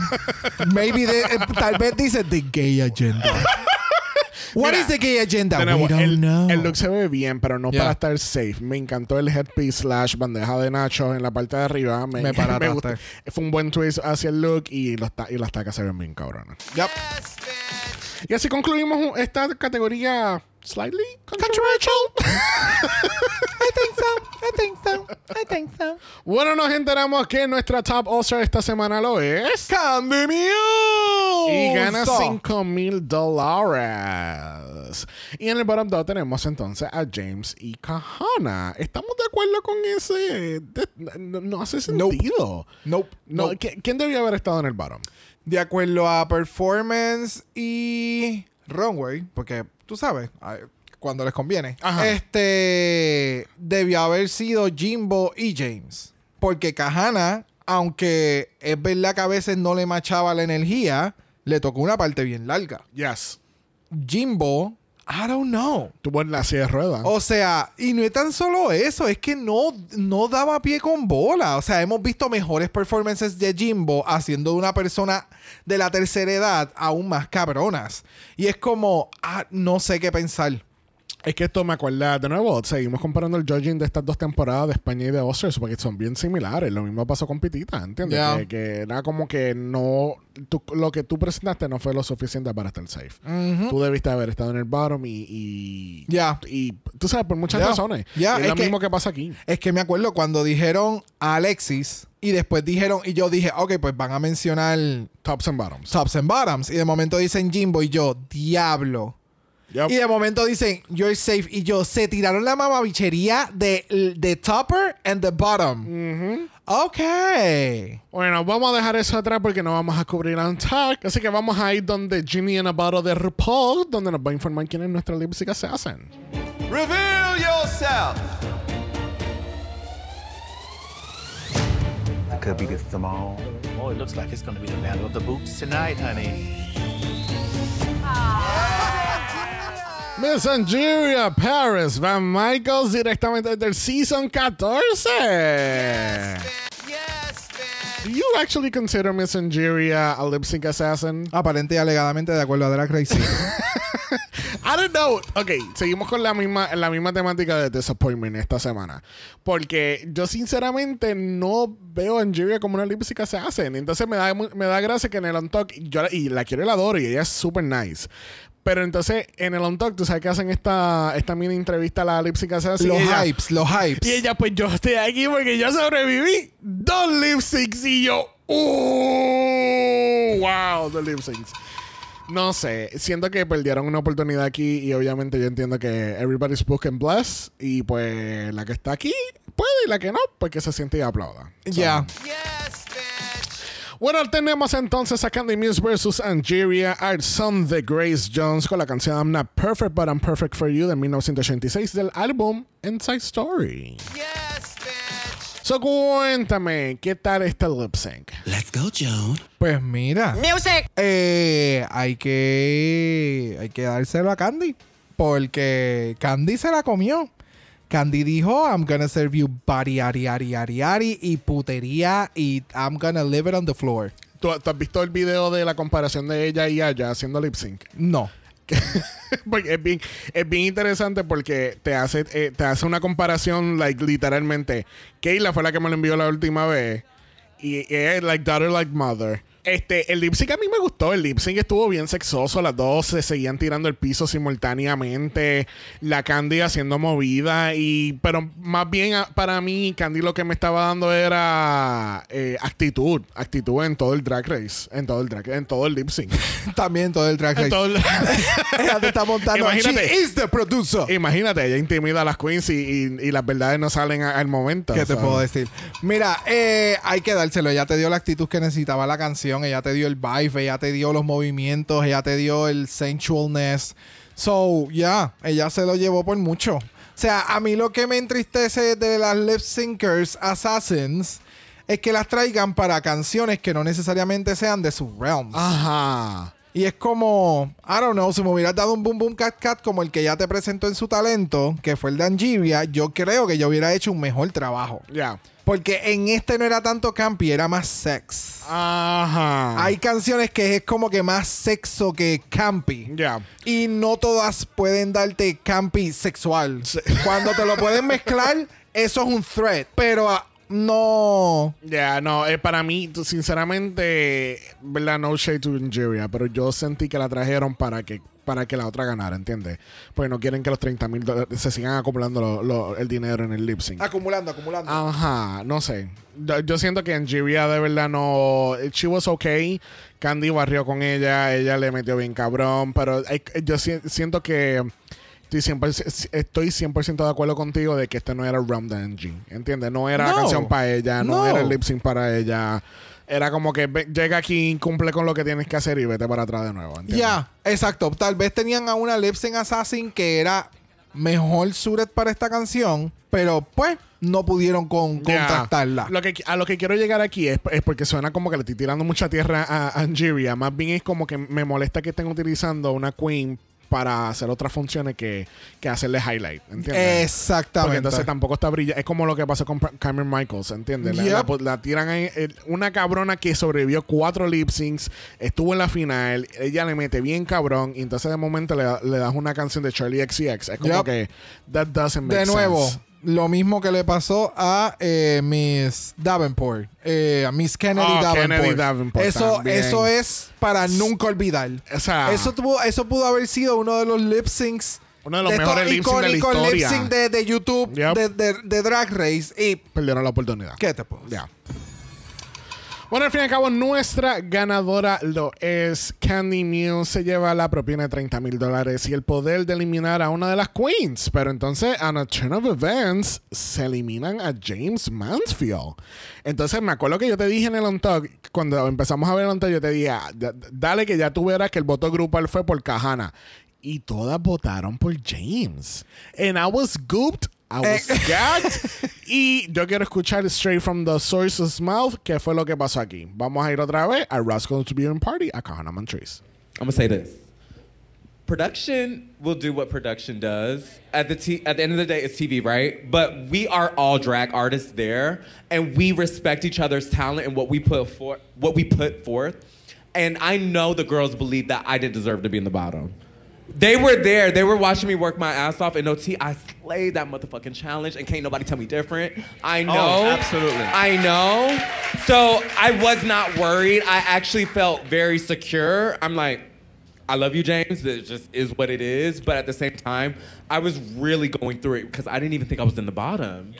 Maybe de- eh, tal vez dice the gay agenda. What Mira, is the gay agenda? We don't el, know. el look se ve bien, pero no Yeah. para estar safe. Me encantó el headpiece slash bandeja de nachos en la parte de arriba. Me, Me parataste. gusta. Fue un buen twist hacia el look y, los ta- y las tacas se ven bien cabronas. Yep. Y así concluimos esta categoría slightly controversial. I think so. I think so. I think so. bueno, nos enteramos que nuestra top All-Star esta semana lo es. Candy Muse. Y gana 5 mil dólares. Y en el bottom 2 tenemos entonces a James y Kahana. ¿Estamos de acuerdo con ese? no, no hace sentido. Nope. No, Nope. ¿qui- ¿Quién debió haber estado en el bottom? De acuerdo a performance y runway, porque tú sabes, cuando les conviene, Ajá. este debió haber sido Jimbo y James. Porque Kahana, aunque es verdad que a veces no le machaba la energía, le tocó una parte bien larga. Yes. Jimbo, I don't know. Tuvo en la silla de ruedas. O sea, y no es tan solo eso, es que no, no daba pie con bola. O sea, hemos visto mejores performances de Jimbo haciendo de una persona de la tercera edad aún más cabronas. Y es como, ah, no sé qué pensar. Es que esto me acuerda, de nuevo, seguimos comparando el judging de estas dos temporadas de España y de Oscars porque son bien similares. Lo mismo pasó con Pitita, ¿entiendes? Yeah. Que, que era como que no. tú- lo que tú presentaste no fue lo suficiente para estar safe. Tú debiste haber estado en el bottom y. y Ya. Y tú sabes, por muchas Yeah. razones. Yeah, Y es es lo que- mismo que pasa aquí. Es que me acuerdo cuando dijeron a Alexis y después dijeron, y yo dije, ok, pues van a mencionar Tops and bottoms. tops and bottoms. Y de momento dicen Jimbo y yo, diablo. Yep. Y de momento dicen, you're safe. Y yo, se tiraron la mamabichería de, de topper and the bottom. Ok. Bueno, vamos a dejar eso atrás porque no vamos a cubrir Untucked. Así que vamos a ir donde Ginny en a bottle de RuPaul, donde nos va a informar quién es nuestra lip sync assassin. Reveal yourself. It could be the Simone. Oh, it looks like it's going to be the battle of the boots tonight, honey. Miss Angeria Paris Van Michaels directamente desde el Season 14. Do you actually consider Miss Angeria a lip sync assassin? Aparente y alegadamente de acuerdo a Drag Race. I don't know. Ok, seguimos con la misma, la misma temática de Disappointment esta semana. Porque yo sinceramente no veo a Angeria como una lip sync assassin. Entonces me da, me da gracia que en el On Talk, yo y la quiero y la adoro y ella es super nice. Pero entonces en el On Talk, tú sabes que hacen esta, esta mini entrevista a la lip sync assassin. los ella- hypes, los hypes. Y ella, pues yo estoy aquí porque yo sobreviví dos lip syncs y yo, ¡uh! ¡Wow! Dos lip syncs. No sé, siento que perdieron una oportunidad aquí y obviamente yo entiendo que everybody's book and bless y pues la que está aquí puede y la que no, pues que se siente y aplauda. So, Ya. Bueno, tenemos entonces a Candy Muse versus Angeria, Art Son de Grace Jones con la canción I'm Not Perfect But I'm Perfect For You de 1986 del álbum Inside Story. So cuéntame, ¿qué tal este lip sync? Let's go, Joan. Pues mira. Music. Eh, hay que. Hay que dárselo a Candy. Porque Candy se la comió. Candy dijo, I'm gonna serve you body, ari, ari, ari, ari, y putería, y I'm gonna live it on the floor. ¿Tú, tú has visto el video de la comparación de ella y Aya haciendo lip sync? No. porque es bien, es bien interesante porque te hace, eh, te hace una comparación, like, literalmente. Kayla fue la que me lo envió la última vez. Y y es like daughter, like mother. Este, el lip sync a mí me gustó. El lip sync estuvo bien sexoso. Las dos se seguían tirando el piso simultáneamente. La Candy haciendo movida. Y, pero más bien a- para mí, Candy lo que me estaba dando era eh, actitud. Actitud en todo el drag race. En todo el drag, en todo el lip sync. También todo el drag en race. todo el- Ella te está montando. Imagínate. She is the producer. Imagínate, ella intimida a las queens y, y- y las verdades no salen a- al momento. ¿Qué te puedo decir? Mira, eh, hay que dárselo. Ella te dio la actitud que necesitaba la canción. Ella te dio el vibe. Ella te dio los movimientos. Ella te dio el sensualness. So, ya. ella se lo llevó por mucho. O sea, a mí lo que me entristece de las lip syncers assassins es que las traigan para canciones que no necesariamente sean de sus realms. Ajá. Y es como, I don't know, si me hubieras dado un boom boom cat cat como el que ya te presentó en su talento, que fue el de Angeria, yo creo que yo hubiera hecho un mejor trabajo. Ya. Porque en este no era tanto campy, era más sex. Ajá. Hay canciones que es como que más sexo que campy. Ya. Y no todas pueden darte campy sexual. Cuando te lo pueden mezclar, eso es un threat. Pero ah, no. Ya, no, eh, para mí, sinceramente, ¿verdad? No shade to Nigeria, pero yo sentí que la trajeron para que para que la otra ganara, ¿entiendes? Pues no quieren que los 30 mil dólares se sigan acumulando lo- lo- el dinero en el lip sync. Acumulando, acumulando. Ajá, no sé. Yo, yo siento que Nigeria de verdad no. She was okay. Candy barrió con ella. Ella le metió bien cabrón. Pero yo si- siento que. Estoy 100%, estoy 100% de acuerdo contigo de que este no era Rum de Angie. ¿Entiendes? No era la No. canción para ella. No, No. era el lip sync para ella. Era como que ve- llega aquí, cumple con lo que tienes que hacer y vete para atrás de nuevo. ¿entiendes? Ya, exacto. Tal vez tenían a una lip sync assassin que era mejor suited para esta canción, pero pues no pudieron con, Ya. contrastarla. Lo que, a lo que quiero llegar aquí es, es porque suena como que le estoy tirando mucha tierra a, a Angeria. Más bien es como que me molesta que estén utilizando una queen para hacer otras funciones que, que hacerle highlight. ¿Entiendes? Exactamente. Porque entonces tampoco está brillando. Es como lo que pasó con Cameron Michaels, ¿entiendes? La- Yep. La, pues, la tiran ahí. el- una cabrona que sobrevivió cuatro lip syncs, estuvo en la final, ella le mete bien cabrón, y entonces de momento le, le das una canción de Charlie XCX. Es como Yep. que that doesn't make de nuevo, sense. Lo mismo que le pasó a eh, Miss Davenport, eh, a Miss Kennedy, Oh, Davenport. Kennedy Davenport Eso, también. eso es para nunca olvidar. O sea, Eso, tuvo, eso pudo haber sido uno de los lip syncs. Uno de los mejores lip sync de la icónicos historia. lip sync de, de YouTube, Yep. de, Drag Race. Y, perdieron la oportunidad. ¿qué te puedo decir? Ya. Bueno, al fin y al cabo, nuestra ganadora lo es Candy Muse. Se lleva la propina de 30 mil dólares y el poder de eliminar a una de las queens. Pero entonces, a a turn of events, se eliminan a James Mansfield. Entonces, me acuerdo que yo te dije en el On Talk, cuando empezamos a ver el On Talk, yo te dije, ah, da- dale que ya tú verás que el voto grupal fue por Kahana. Y todas votaron por James. And I was gooped. I was eh. gagged. y yo quiero escuchar straight from the source's mouth qué fue lo que pasó aquí. Vamos a ir otra vez a Rascal's Viewing Party a Kahana Montrese. I'm gonna say this. Production will do what production does. At the t- at the end of the day, it's TV, right? But we are all drag artists there, and we respect each other's talent and what we put for what we put forth. And I know the girls believe that I didn't deserve to be in the bottom. They were there. They were watching me work my ass off. And OT, I slayed that motherfucking challenge, and can't nobody tell me different. I oh, know. absolutely. I know. So I was not worried. I actually felt very secure. I'm like, I love you, James. It just is what it is. But at the same time, I was really going through it because I didn't even think I was in the bottom.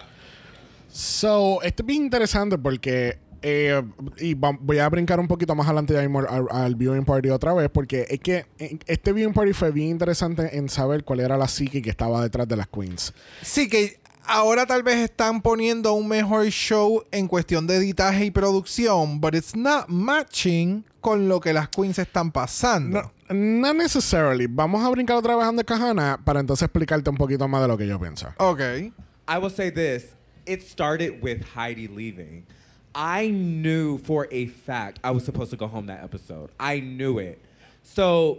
So, esto es bien interesante porque. Eh, y va- voy a brincar un poquito más adelante al, al viewing party otra vez porque es que eh, este viewing party fue bien interesante en saber cuál era la psique que estaba detrás de las queens. Sí, que ahora tal vez están poniendo un mejor show en cuestión de editaje y producción, but it's not matching con lo que las queens están pasando. No, not necessarily. Vamos a brincar otra vez de Kahana para entonces explicarte un poquito más de lo que yo pienso. Ok. I will say this it started with Heidi leaving. I knew for a fact I was supposed to go home that episode. I knew it. So,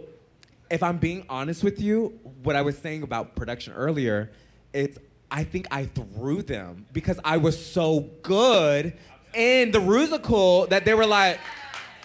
if I'm being honest with you, what I was saying about production earlier is I think I threw them because I was so good in the Rusical that they were like,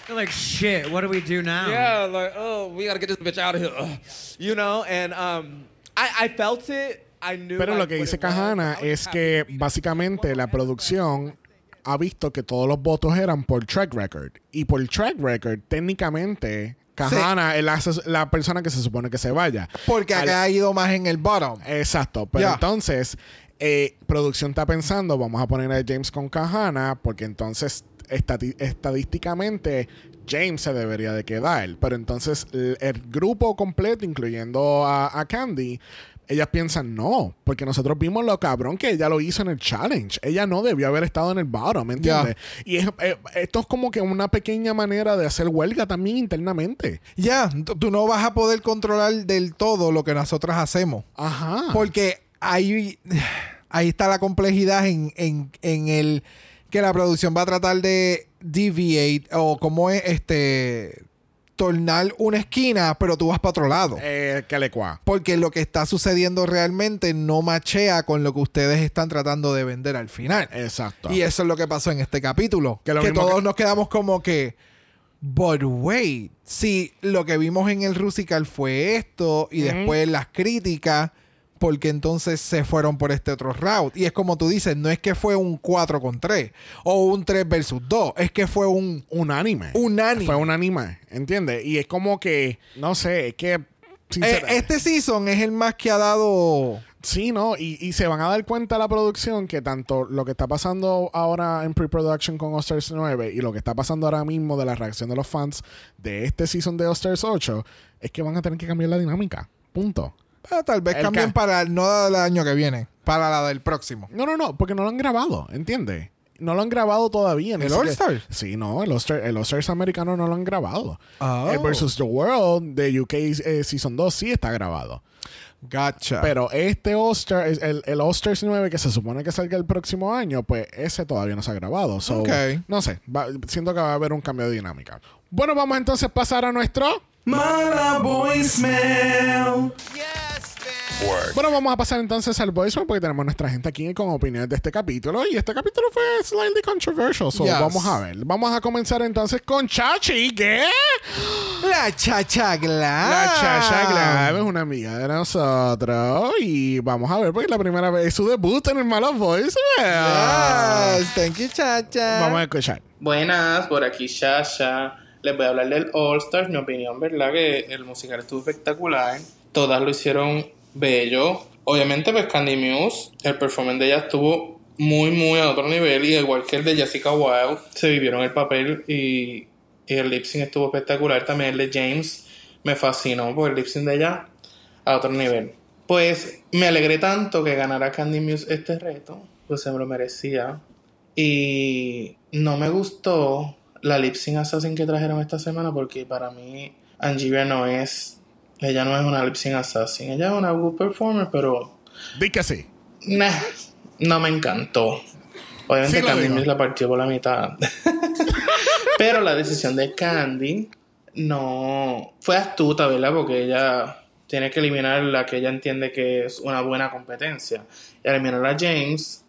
They're like, shit, what do we do now? yeah, like, oh, we gotta get this bitch out of here. Ugh. You know, and um, I, I felt it. I knew. Pero lo que what dice it was. Kahana I was es happy que básicamente la producción ha visto que todos los votos eran por track record. Y por track record, técnicamente, Kahana es la, la persona que se supone que se vaya. Porque Al- acá ha ido más en el bottom. Exacto, pero entonces eh, producción está pensando, vamos a poner a James con Kahana, porque entonces estati- estadísticamente James se debería de quedar, pero entonces el, el grupo completo, incluyendo a, a Candy, ellas piensan no, porque nosotros vimos lo cabrón que ella lo hizo en el challenge. Ella no debió haber estado en el bottom, ¿me entiendes? Y es- eh, esto es como que una pequeña manera de hacer huelga también internamente. Ya, tú tú no vas a poder controlar del todo lo que nosotras hacemos. Ajá. Porque ahí, ahí está la complejidad en, en, en el que la producción va a tratar de deviate o como es este tornar una esquina, pero tú vas para otro lado. Eh, que le cua. Porque lo que está sucediendo realmente no machea con lo que ustedes están tratando de vender al final. Exacto. Y eso es lo que pasó en este capítulo. Que Que, lo mismo todos que- nos quedamos como que. But wait. Si lo que vimos en el Rusical fue esto y después las críticas, porque entonces se fueron por este otro route. Y es como tú dices, no es que fue un 4 con 3 o un 3 versus 2, es que fue un. un anime. Un anime. Fue un anime, ¿entiendes? Y es como que, no sé, es que... Eh, este season es el más que ha dado. Sí, ¿no? Y, y se van a dar cuenta la producción que tanto lo que está pasando ahora en pre-production con Osters 9 y lo que está pasando ahora mismo de la reacción de los fans de este season de Osters 8 es que van a tener que cambiar la dinámica. Punto. Ah, tal vez El cambien ca- para no la del año que viene, para la del próximo. No, no, no, porque no lo han grabado, ¿entiendes? No lo han grabado todavía. ¿El siquiera- All-Stars? Sí, no, el All-Stars el All-Stars americano no lo han grabado. Oh. El Versus the World de UK eh, Season 2 sí está grabado. Gotcha. Pero este All-Star, el, el All-Stars 9 que se supone que salga el próximo año, pues ese todavía no se ha grabado. So, Ok. No sé, va- siento que va a haber un cambio de dinámica. Bueno, vamos entonces a pasar a nuestro... Mala voicemail. Bueno, vamos a pasar entonces al voicemail porque tenemos nuestra gente aquí con opiniones de este capítulo. Y este capítulo fue slightly controversial. So, Yes. vamos a ver. Vamos a comenzar entonces con Chachi, ¿qué? La chacha Glam. La Chacha Grave es una amiga de nosotros. Y vamos a ver porque es la primera vez es su debut en el Malo Voicemail. Yes, thank you, chacha. Vamos a escuchar. Buenas, por aquí Shasha. Les voy a hablar del All Stars. Mi opinión, ¿verdad? Que el musical estuvo espectacular. Todas lo hicieron bello. Obviamente, pues Candy Muse, el performance de ella estuvo muy, muy a otro nivel. Y igual que el de Jessica Wilde, se vivieron el papel y, y el lip sync estuvo espectacular. También el de James me fascinó por el lip sync de ella a otro nivel. Pues me alegré tanto que ganara Candy Muse este reto, pues se me lo merecía. Y no me gustó la lip sync assassin que trajeron esta semana porque para mí Angiria no es, ella no es una lip sync assassin, ella es una good performer, pero Di que sí. nah, no me encantó. Obviamente Sí Candy la partió por la mitad. pero la decisión de Candy no fue astuta, ¿verdad? Porque ella tiene que eliminar la que ella entiende que es una buena competencia. Y eliminar a James,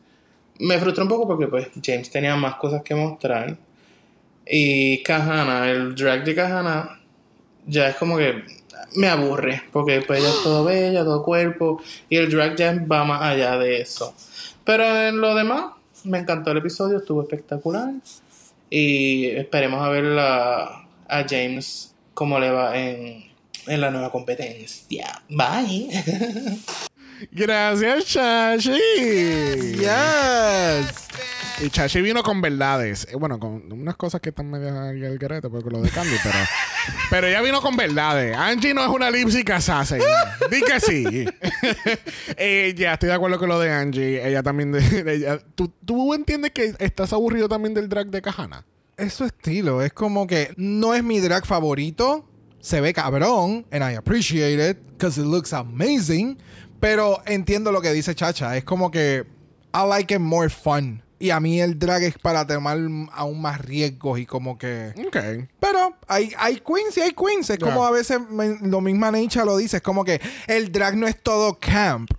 me frustró un poco porque pues James tenía más cosas que mostrar. Y Kahana, el drag de Kahana, ya es como que me aburre. Porque pues ella es todo bella, todo cuerpo. Y el drag ya va más allá de eso. Pero en lo demás, me encantó el episodio, estuvo espectacular. Y esperemos a ver la- a James cómo le va en, en la nueva competencia. Bye. Gracias, Chachi. Yes. Y Chachi vino con verdades. Eh, Bueno, con unas cosas que están medio al garete por lo de Candy, pero, pero ella vino con verdades. Angie no es una lip sync assassin. Di que sí. Eh, ya, estoy de acuerdo con lo de Angie. Ella también. de- ella- ¿tú, ¿Tú entiendes que estás aburrido también del drag de Kahana? Es su estilo. Es como que no es mi drag favorito. Se ve cabrón. And I appreciate it. Because it looks amazing. Pero entiendo lo que dice Chacha. Es como que I like it more fun. Y a mí el drag es para tomar aún más riesgos y como que... Ok. Pero hay, hay queens y hay queens. Es como a veces me- lo misma Necha lo dice. Es como que el drag no es todo camp.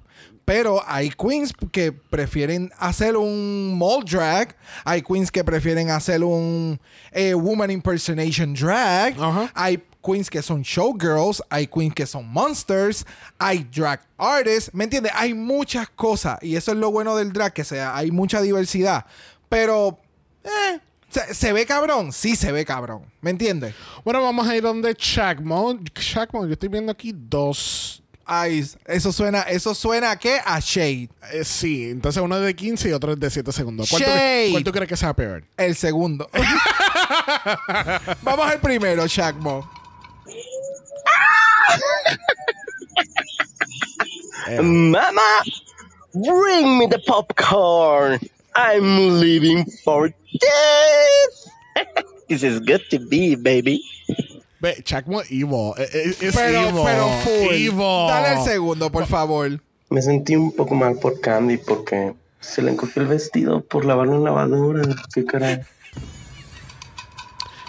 Pero hay queens que prefieren hacer un mall drag. Hay queens que prefieren hacer un eh, woman impersonation drag. Ajá. Hay queens que son showgirls. Hay queens que son monsters. Hay drag artists. ¿Me entiendes? Hay muchas cosas. Y eso es lo bueno del drag, que sea, hay mucha diversidad. Pero... eh, ¿se, se ve cabrón? Sí se ve cabrón. ¿Me entiendes? Bueno, vamos a ir donde Chacmo. Chacmo, yo estoy viendo aquí dos. Ay, eso suena, eso suena a qué? A Shade. Eh, sí, entonces uno es de 15 y otro es de 7 segundos. ¿Cuál, tú, Shade. cuál tú crees que sea peor? El segundo. Vamos al primero, Shaqmo. Mama, bring me the popcorn. I'm leaving for death. this is good to be, baby. Ve, Chacmo evil. Eh, Es Pero, evil. pero full. Evil. Dale el segundo, por favor. Me sentí un poco mal por Candy porque se le encogió el vestido por lavarlo en lavadora. ¿Qué caray?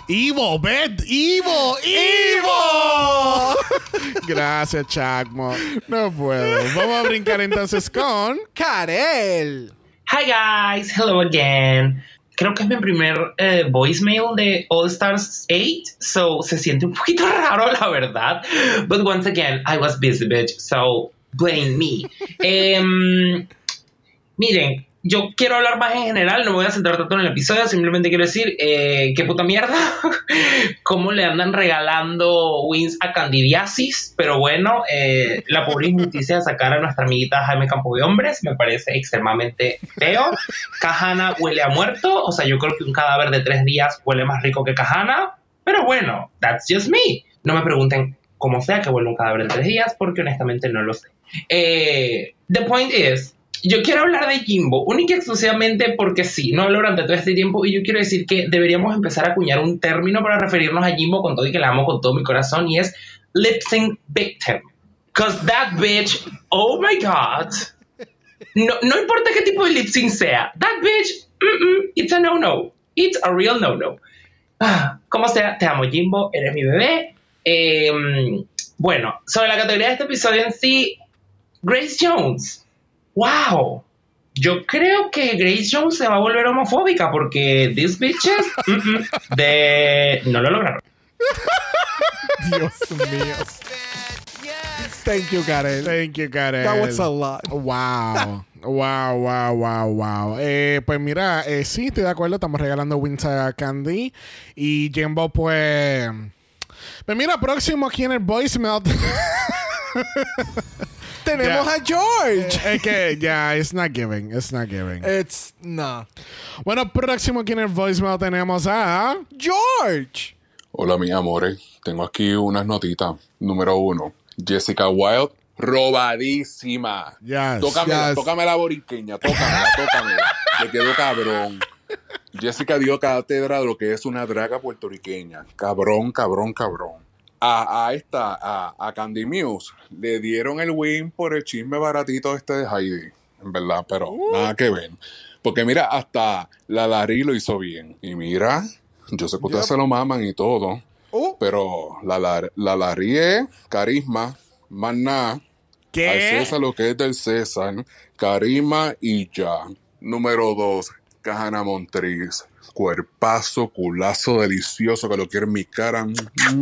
Ivo, Bet, Ivo, Ivo. Gracias, Chacmo. No puedo. Vamos a brincar entonces con Karel. Hi guys, hello again. Creo que es mi primer eh, voicemail de All Stars 8, so se siente un poquito raro, la verdad. But once again, I was busy, bitch, so blame me. Em, miren, yo quiero hablar más en general, no me voy a centrar tanto en el episodio, simplemente quiero decir, eh, qué puta mierda, cómo le andan regalando wins a Candidiasis, pero bueno, eh, la pobre injusticia de sacar a nuestra amiguita Jaime Campo de Hombres me parece extremadamente feo. Cajana huele a muerto, o sea, yo creo que un cadáver de tres días huele más rico que Cajana, pero bueno, that's just me. No me pregunten cómo sea que huele un cadáver de tres días, porque honestamente no lo sé. Eh, the point is, yo quiero hablar de Jimbo, única y exclusivamente porque sí, no hablo durante todo este tiempo y yo quiero decir que deberíamos empezar a acuñar un término para referirnos a Jimbo con todo y que la amo con todo mi corazón y es lip sync victim. Cause that bitch, oh my god. No, no importa qué tipo de lip sync sea, that bitch, mm-mm, it's a no-no. It's a real no-no. Ah, como sea, te amo Jimbo, eres mi bebé. Em, bueno, sobre la categoría de este episodio en sí, Grace Jones wow, yo creo que Grace Jones se va a volver homofóbica porque these bitches mm, mm, de no lo lograron. Dios mío. Thank you, Karel. Thank you, Karel. That was a lot. Wow. Wow, wow, wow, wow. Eh, pues mira, eh, sí, estoy de acuerdo. Estamos regalando wins a Candy. Y Jimbo, pues. Pues mira, próximo aquí en el voicemail. Tenemos a George. es que ya, it's not giving. It's not giving. It's no. Bueno, próximo aquí en el voicemail tenemos a. George. Hola, mis amores. Tengo aquí unas notitas. Número uno. Jessica Wilde, robadísima. Yes. Tócame, Yes. tócame la boriqueña, tócamela, tócamela. Le quedó cabrón. Jessica dio cátedra de lo que es una draga puertorriqueña. Cabrón, cabrón, cabrón. A, a esta, a, a Candy Muse, le dieron el win por el chisme baratito este de Heidi. En verdad, pero nada que ver. Porque mira, hasta la Larry lo hizo bien. Y mira, yo sé que ustedes Yep. se lo maman y todo. Uh, Pero la, la, la Larry es carisma, más nada. Al ¿Qué? César lo que es del César, carisma y ya. Número dos, Cajana Montriz. Cuerpazo, culazo delicioso que lo quiere en mi cara. Mm,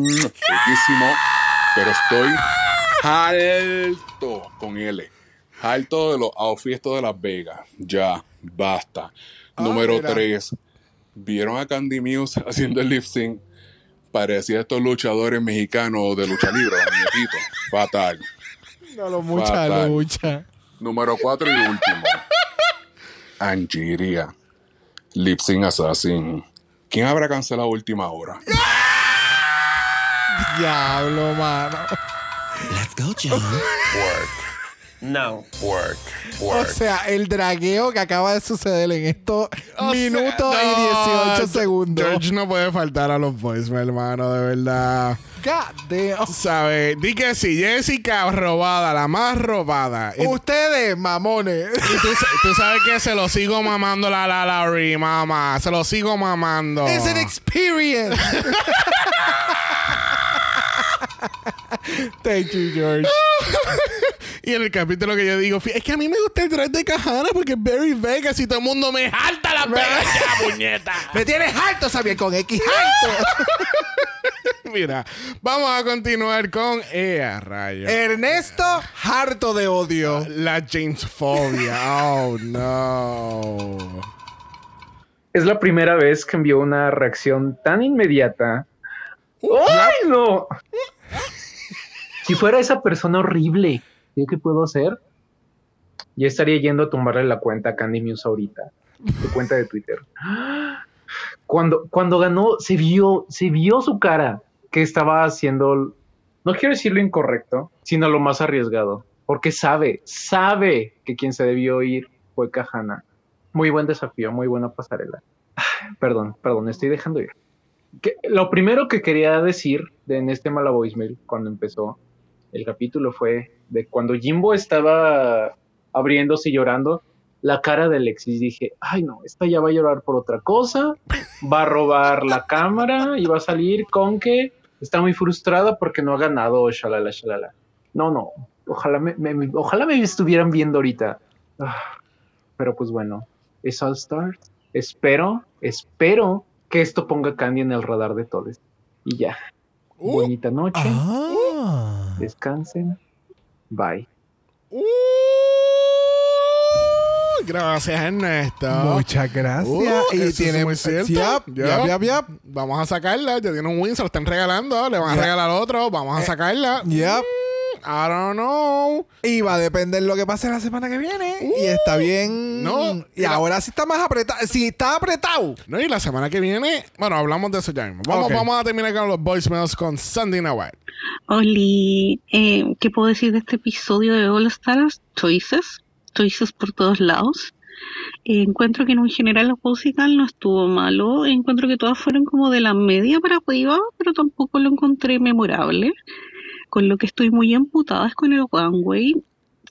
Riquísimo. Pero estoy alto con L. Alto de los outfits de Las Vegas. Ya, basta. Ah, Número mira. tres, ¿vieron a Candy Muse haciendo el lip sync? Parecía estos luchadores mexicanos de lucha libre, muñequitos. Fatal. no lo mucha Fatal. lucha. Número 4 y último. Angiria. Lip Sync Assassin. ¿Quién habrá cancelado a última hora? Diablo, mano. Let's go, John. Work. No. Work. O Work. sea, el dragueo que acaba de suceder en estos O sea, minutos y no, 18 segundos. George no puede faltar a los voicemail, hermano, de verdad. God damn. ¿Sabes? Di que sí, Jessica robada, la más robada. Y, Ustedes, mamones. y tú, tú sabes que se lo sigo mamando la la Larry, mamá. Se lo sigo mamando. It's an experience. Thank you, George. Y en el capítulo que yo digo, es que a mí me gusta el dress de Cajana porque es very Vegas y todo el mundo me jalta las Vegas ya, puñeta. Me tienes alto, Xavier, con X alto. Mira, vamos a continuar con Ea Rayo. Ernesto, harto de odio. La James Fobia. Oh, no. Es la primera vez que envió una reacción tan inmediata. ¡Ay, no! Si fuera esa persona horrible, ¿qué, qué puedo hacer? Ya estaría yendo a tumbarle la cuenta a Candy Muse ahorita. Su cuenta de Twitter. Cuando, cuando ganó, se vio, se vio su cara que estaba haciendo, no quiero decir lo incorrecto, sino lo más arriesgado. Porque sabe, sabe que quien se debió ir fue Cajana. Muy buen desafío, muy buena pasarela. Perdón, perdón, estoy dejando ir. Que- lo primero que quería decir de, en este mala voicemail cuando empezó el capítulo fue de cuando Jimbo estaba abriéndose y llorando. la cara de Alexis. Dije, ay no, esta ya va a llorar por otra cosa, va a robar la cámara y va a salir con que está muy frustrada porque no ha ganado, shalala, shalala. No, no, ojalá me, me- ojalá me estuvieran viendo ahorita. Ah, pero pues bueno, es All Stars. Espero, espero que esto ponga a Candy en el radar de todos. Y ya. Bonita noche. Descansen. Bye. Gracias, Ernesto. Muchas gracias. Uh, Y eso tiene- muy cierto. Yep. Vamos a sacarla. Ya tiene un win, se lo están regalando. Le van a regalar otro. Vamos a Eh, sacarla. Yep. I don't know. Y va a depender lo que pase la semana que viene. y está bien. No. Y ahora sí está más apretado. Si está apretado. No, y la semana que viene, bueno, hablamos de eso ya mismo. Vamos, vamos a terminar con los voicemails con Sandy Nawal. Oli, eh, ¿qué puedo decir de este episodio de All Stars? Choices, choices por todos lados. Eh, encuentro que en un general el musical no estuvo malo. Encuentro que todas fueron como de la media para arriba, pero tampoco lo encontré memorable. Con lo que estoy muy emputada es con el One Way.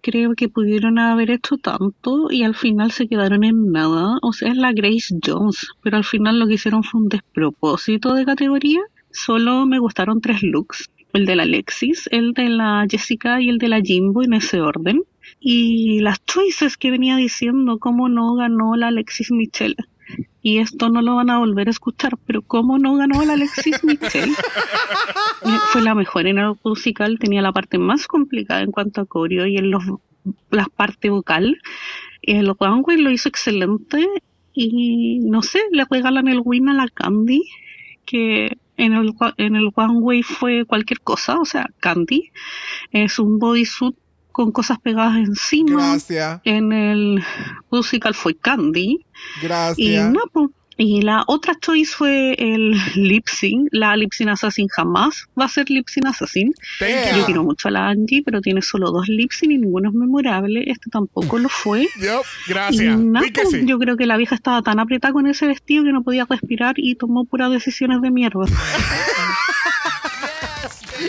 Creo que pudieron haber hecho tanto y al final se quedaron en nada. O sea, es la Grace Jones, pero al final lo que hicieron fue un despropósito de categoría. Solo me gustaron tres looks. El de la Alexis, el de la Jessica y el de la Jimbo en ese orden. Y las choices que venía diciendo, cómo no ganó la Alexis Michelle. Y esto no lo van a volver a escuchar, pero cómo no ganó la Alexis Michelle. Eh, Fue la mejor en el musical, tenía la parte más complicada en cuanto a coreo y en los, la parte vocal. El Wangway lo hizo excelente y no sé, le regalan el win a la Candy, que en el, en el One Way fue cualquier cosa, o sea, Candy. Es un bodysuit con cosas pegadas encima. Gracias. En el musical fue Candy. Y Gracias. no, po. Y la otra choice fue el lip sync. La lip sync assassin jamás va a ser lip sync assassin. Thank Yo quiero mucho a la Angie, pero tiene solo dos lip sync y ninguno es memorable. Este tampoco lo fue. Gracias. Y nada, sí. Yo creo que la vieja estaba tan apretada con ese vestido que no podía respirar y tomó puras decisiones de mierda.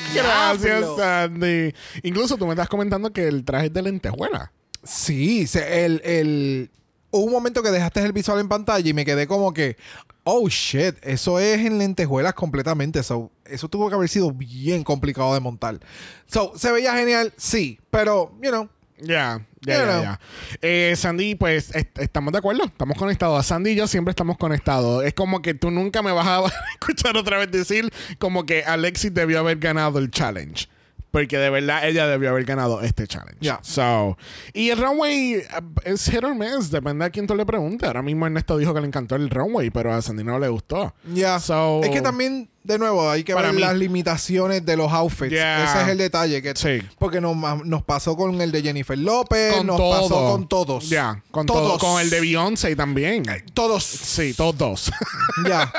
Gracias. Sandy. Incluso tú me estás comentando que el traje es de lentejuela. Sí, se- el, el, hubo un momento que dejaste el visual en pantalla y me quedé como que, oh shit, eso es en lentejuelas completamente. So, eso tuvo que haber sido bien complicado de montar. So, se veía genial, sí, pero, you know. Ya, ya, ya. Eh, Sandy, pues est- estamos de acuerdo, estamos conectados. Sandy y yo siempre estamos conectados. Es como que tú nunca me vas a escuchar otra vez decir como que Alexis debió haber ganado el challenge. Porque de verdad ella debió haber ganado este challenge. Ya. So, y el runway eh, es hit or miss, depende a quién tú le preguntes. Ahora mismo Ernesto dijo que le encantó el runway, pero a Sandy no le gustó. Ya. So- es que también, de nuevo, hay que Para ver mí- las limitaciones de los outfits. Yeah. Ese es el detalle. Que, Sí. Porque nos, nos pasó con el de Jennifer López, Con nos todo. pasó con todos. Ya, con todos. todo. Con el de Beyoncé también. Todos. Sí, todos. Ya.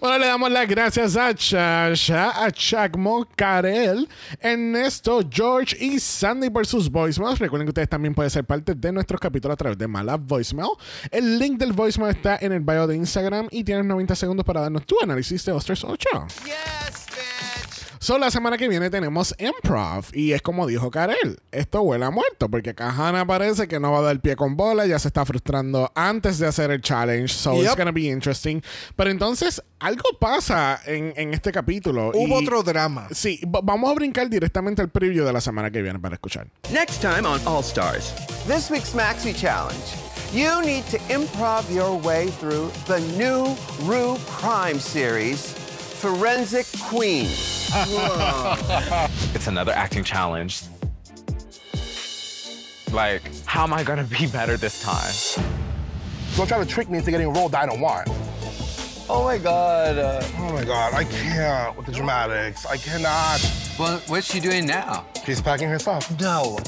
Bueno, le damos las gracias a Chasha, a Chacmo, Karel, Ernesto, George y Sandy por sus voicemails. Recuerden que ustedes también pueden ser parte de nuestros capítulos a través de Mala Voicemail. El link del voicemail está en el bio de Instagram y tienes 90 segundos para darnos tu análisis de Osters 8. So, la semana que viene tenemos improv y es como dijo Karel, esto huele a muerto porque Kahana parece que no va a dar pie con bola, ya se está frustrando antes de hacer el challenge, so it's Yep. gonna be interesting. Pero entonces algo pasa en, en este capítulo. Hubo y- otro drama. Sí, va- vamos a brincar directamente al preview de la semana que viene para escuchar. Next time on All Stars. This week's Maxi Challenge. You need to improv your way through the new Rue Crime series, Forensic Queens. It's another acting challenge. Like, how am I gonna be better this time? Don't try to trick me into getting a role that I don't want. Oh my god. Uh, Oh my god, I can't with the dramatics. I cannot. well, what's she doing now? She's packing her stuff. No.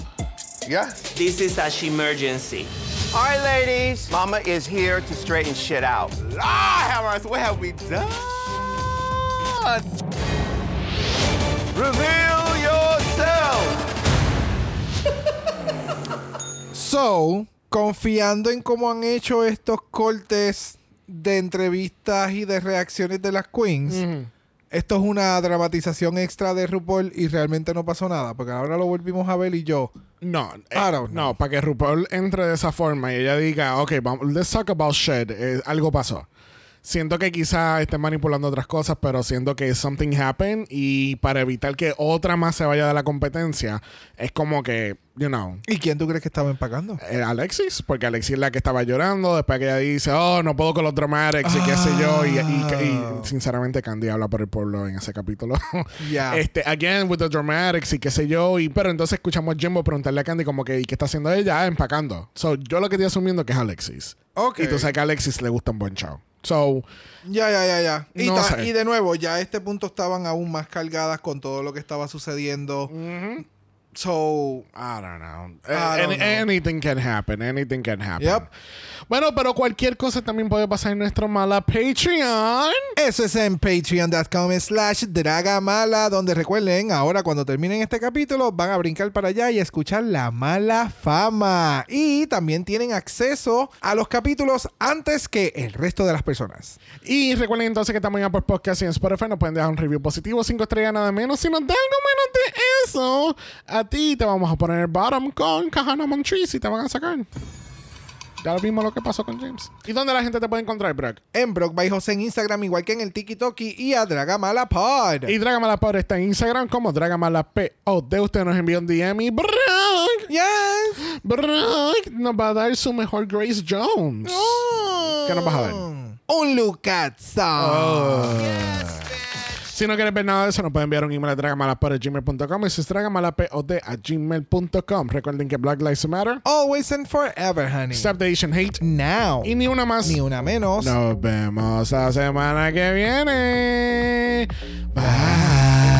Yeah. This is a emergency. All right, ladies. Mama is here to straighten shit out. Ah, Hammers, what have we done? Reveal yourself. So, confiando en cómo han hecho estos cortes de entrevistas y de reacciones de las queens, esto es una dramatización extra de RuPaul y realmente no pasó nada, porque ahora lo volvimos a ver y yo, No, eh, no, para que RuPaul entre de esa forma y ella diga, ok, vamos, let's talk about shit, eh, algo pasó. Siento que quizá esté manipulando otras cosas, pero siento que something happened y para evitar que otra más se vaya de la competencia, es como que, you know, ¿Y quién tú crees que estaba empacando? eh, Alexis, porque Alexis es la que estaba llorando, después que ella dice, oh, no puedo con los dramatics y qué sé yo, y, y- y, sinceramente Candy habla por el pueblo en ese capítulo. Ya. Este, again with the dramatics y qué sé yo, y pero entonces escuchamos a Jimbo preguntarle a Candy como que, ¿y qué está haciendo ella? Ah, empacando. So, yo lo que estoy asumiendo que es Alexis. Ok. Y tú sabes que a Alexis le gusta un buen show. So, Ya, ya, ya, ya. Y, No ta- y de nuevo, ya a este punto estaban aún más cargadas con todo lo que estaba sucediendo. So, I don't know. I don't Any- know. Anything can happen. Anything can happen. Yep. Bueno, pero cualquier cosa también puede pasar en nuestro mala Patreon. Eso es en patreon.com slash dragamala, donde recuerden, ahora cuando terminen este capítulo, van a brincar para allá y escuchar la mala fama. Y también tienen acceso a los capítulos antes que el resto de las personas. Y recuerden entonces que estamos en Apple Podcast y en Spotify. Nos pueden dejar un review positivo, cinco estrellas nada menos. Si nos da algo menos de eso, a ti te vamos a poner bottom con Kahana Montrese y te van a sacar. Ya vimos lo que pasó con James. ¿Y dónde la gente te puede encontrar, Brock? En Brock by José en Instagram, igual que en el TikTok y a Dragamala Pod. Y Dragamala Pod está en Instagram como Dragamala POD. Usted nos envió un DM y Brock, Yes. Brock nos va a dar su mejor Grace Jones. ¿Qué nos vas a dar? Un Lucazzo. Oh. Si no quieres ver nada de eso, nos pueden enviar un email a dragamalapod.gmail.com y si es dragamalapod a gmail.com. Recuerden que Black Lives Matter. Always and forever, honey. Stop the Asian Hate. Now. Y ni una más. Ni una menos. Nos vemos la semana que viene. Bye.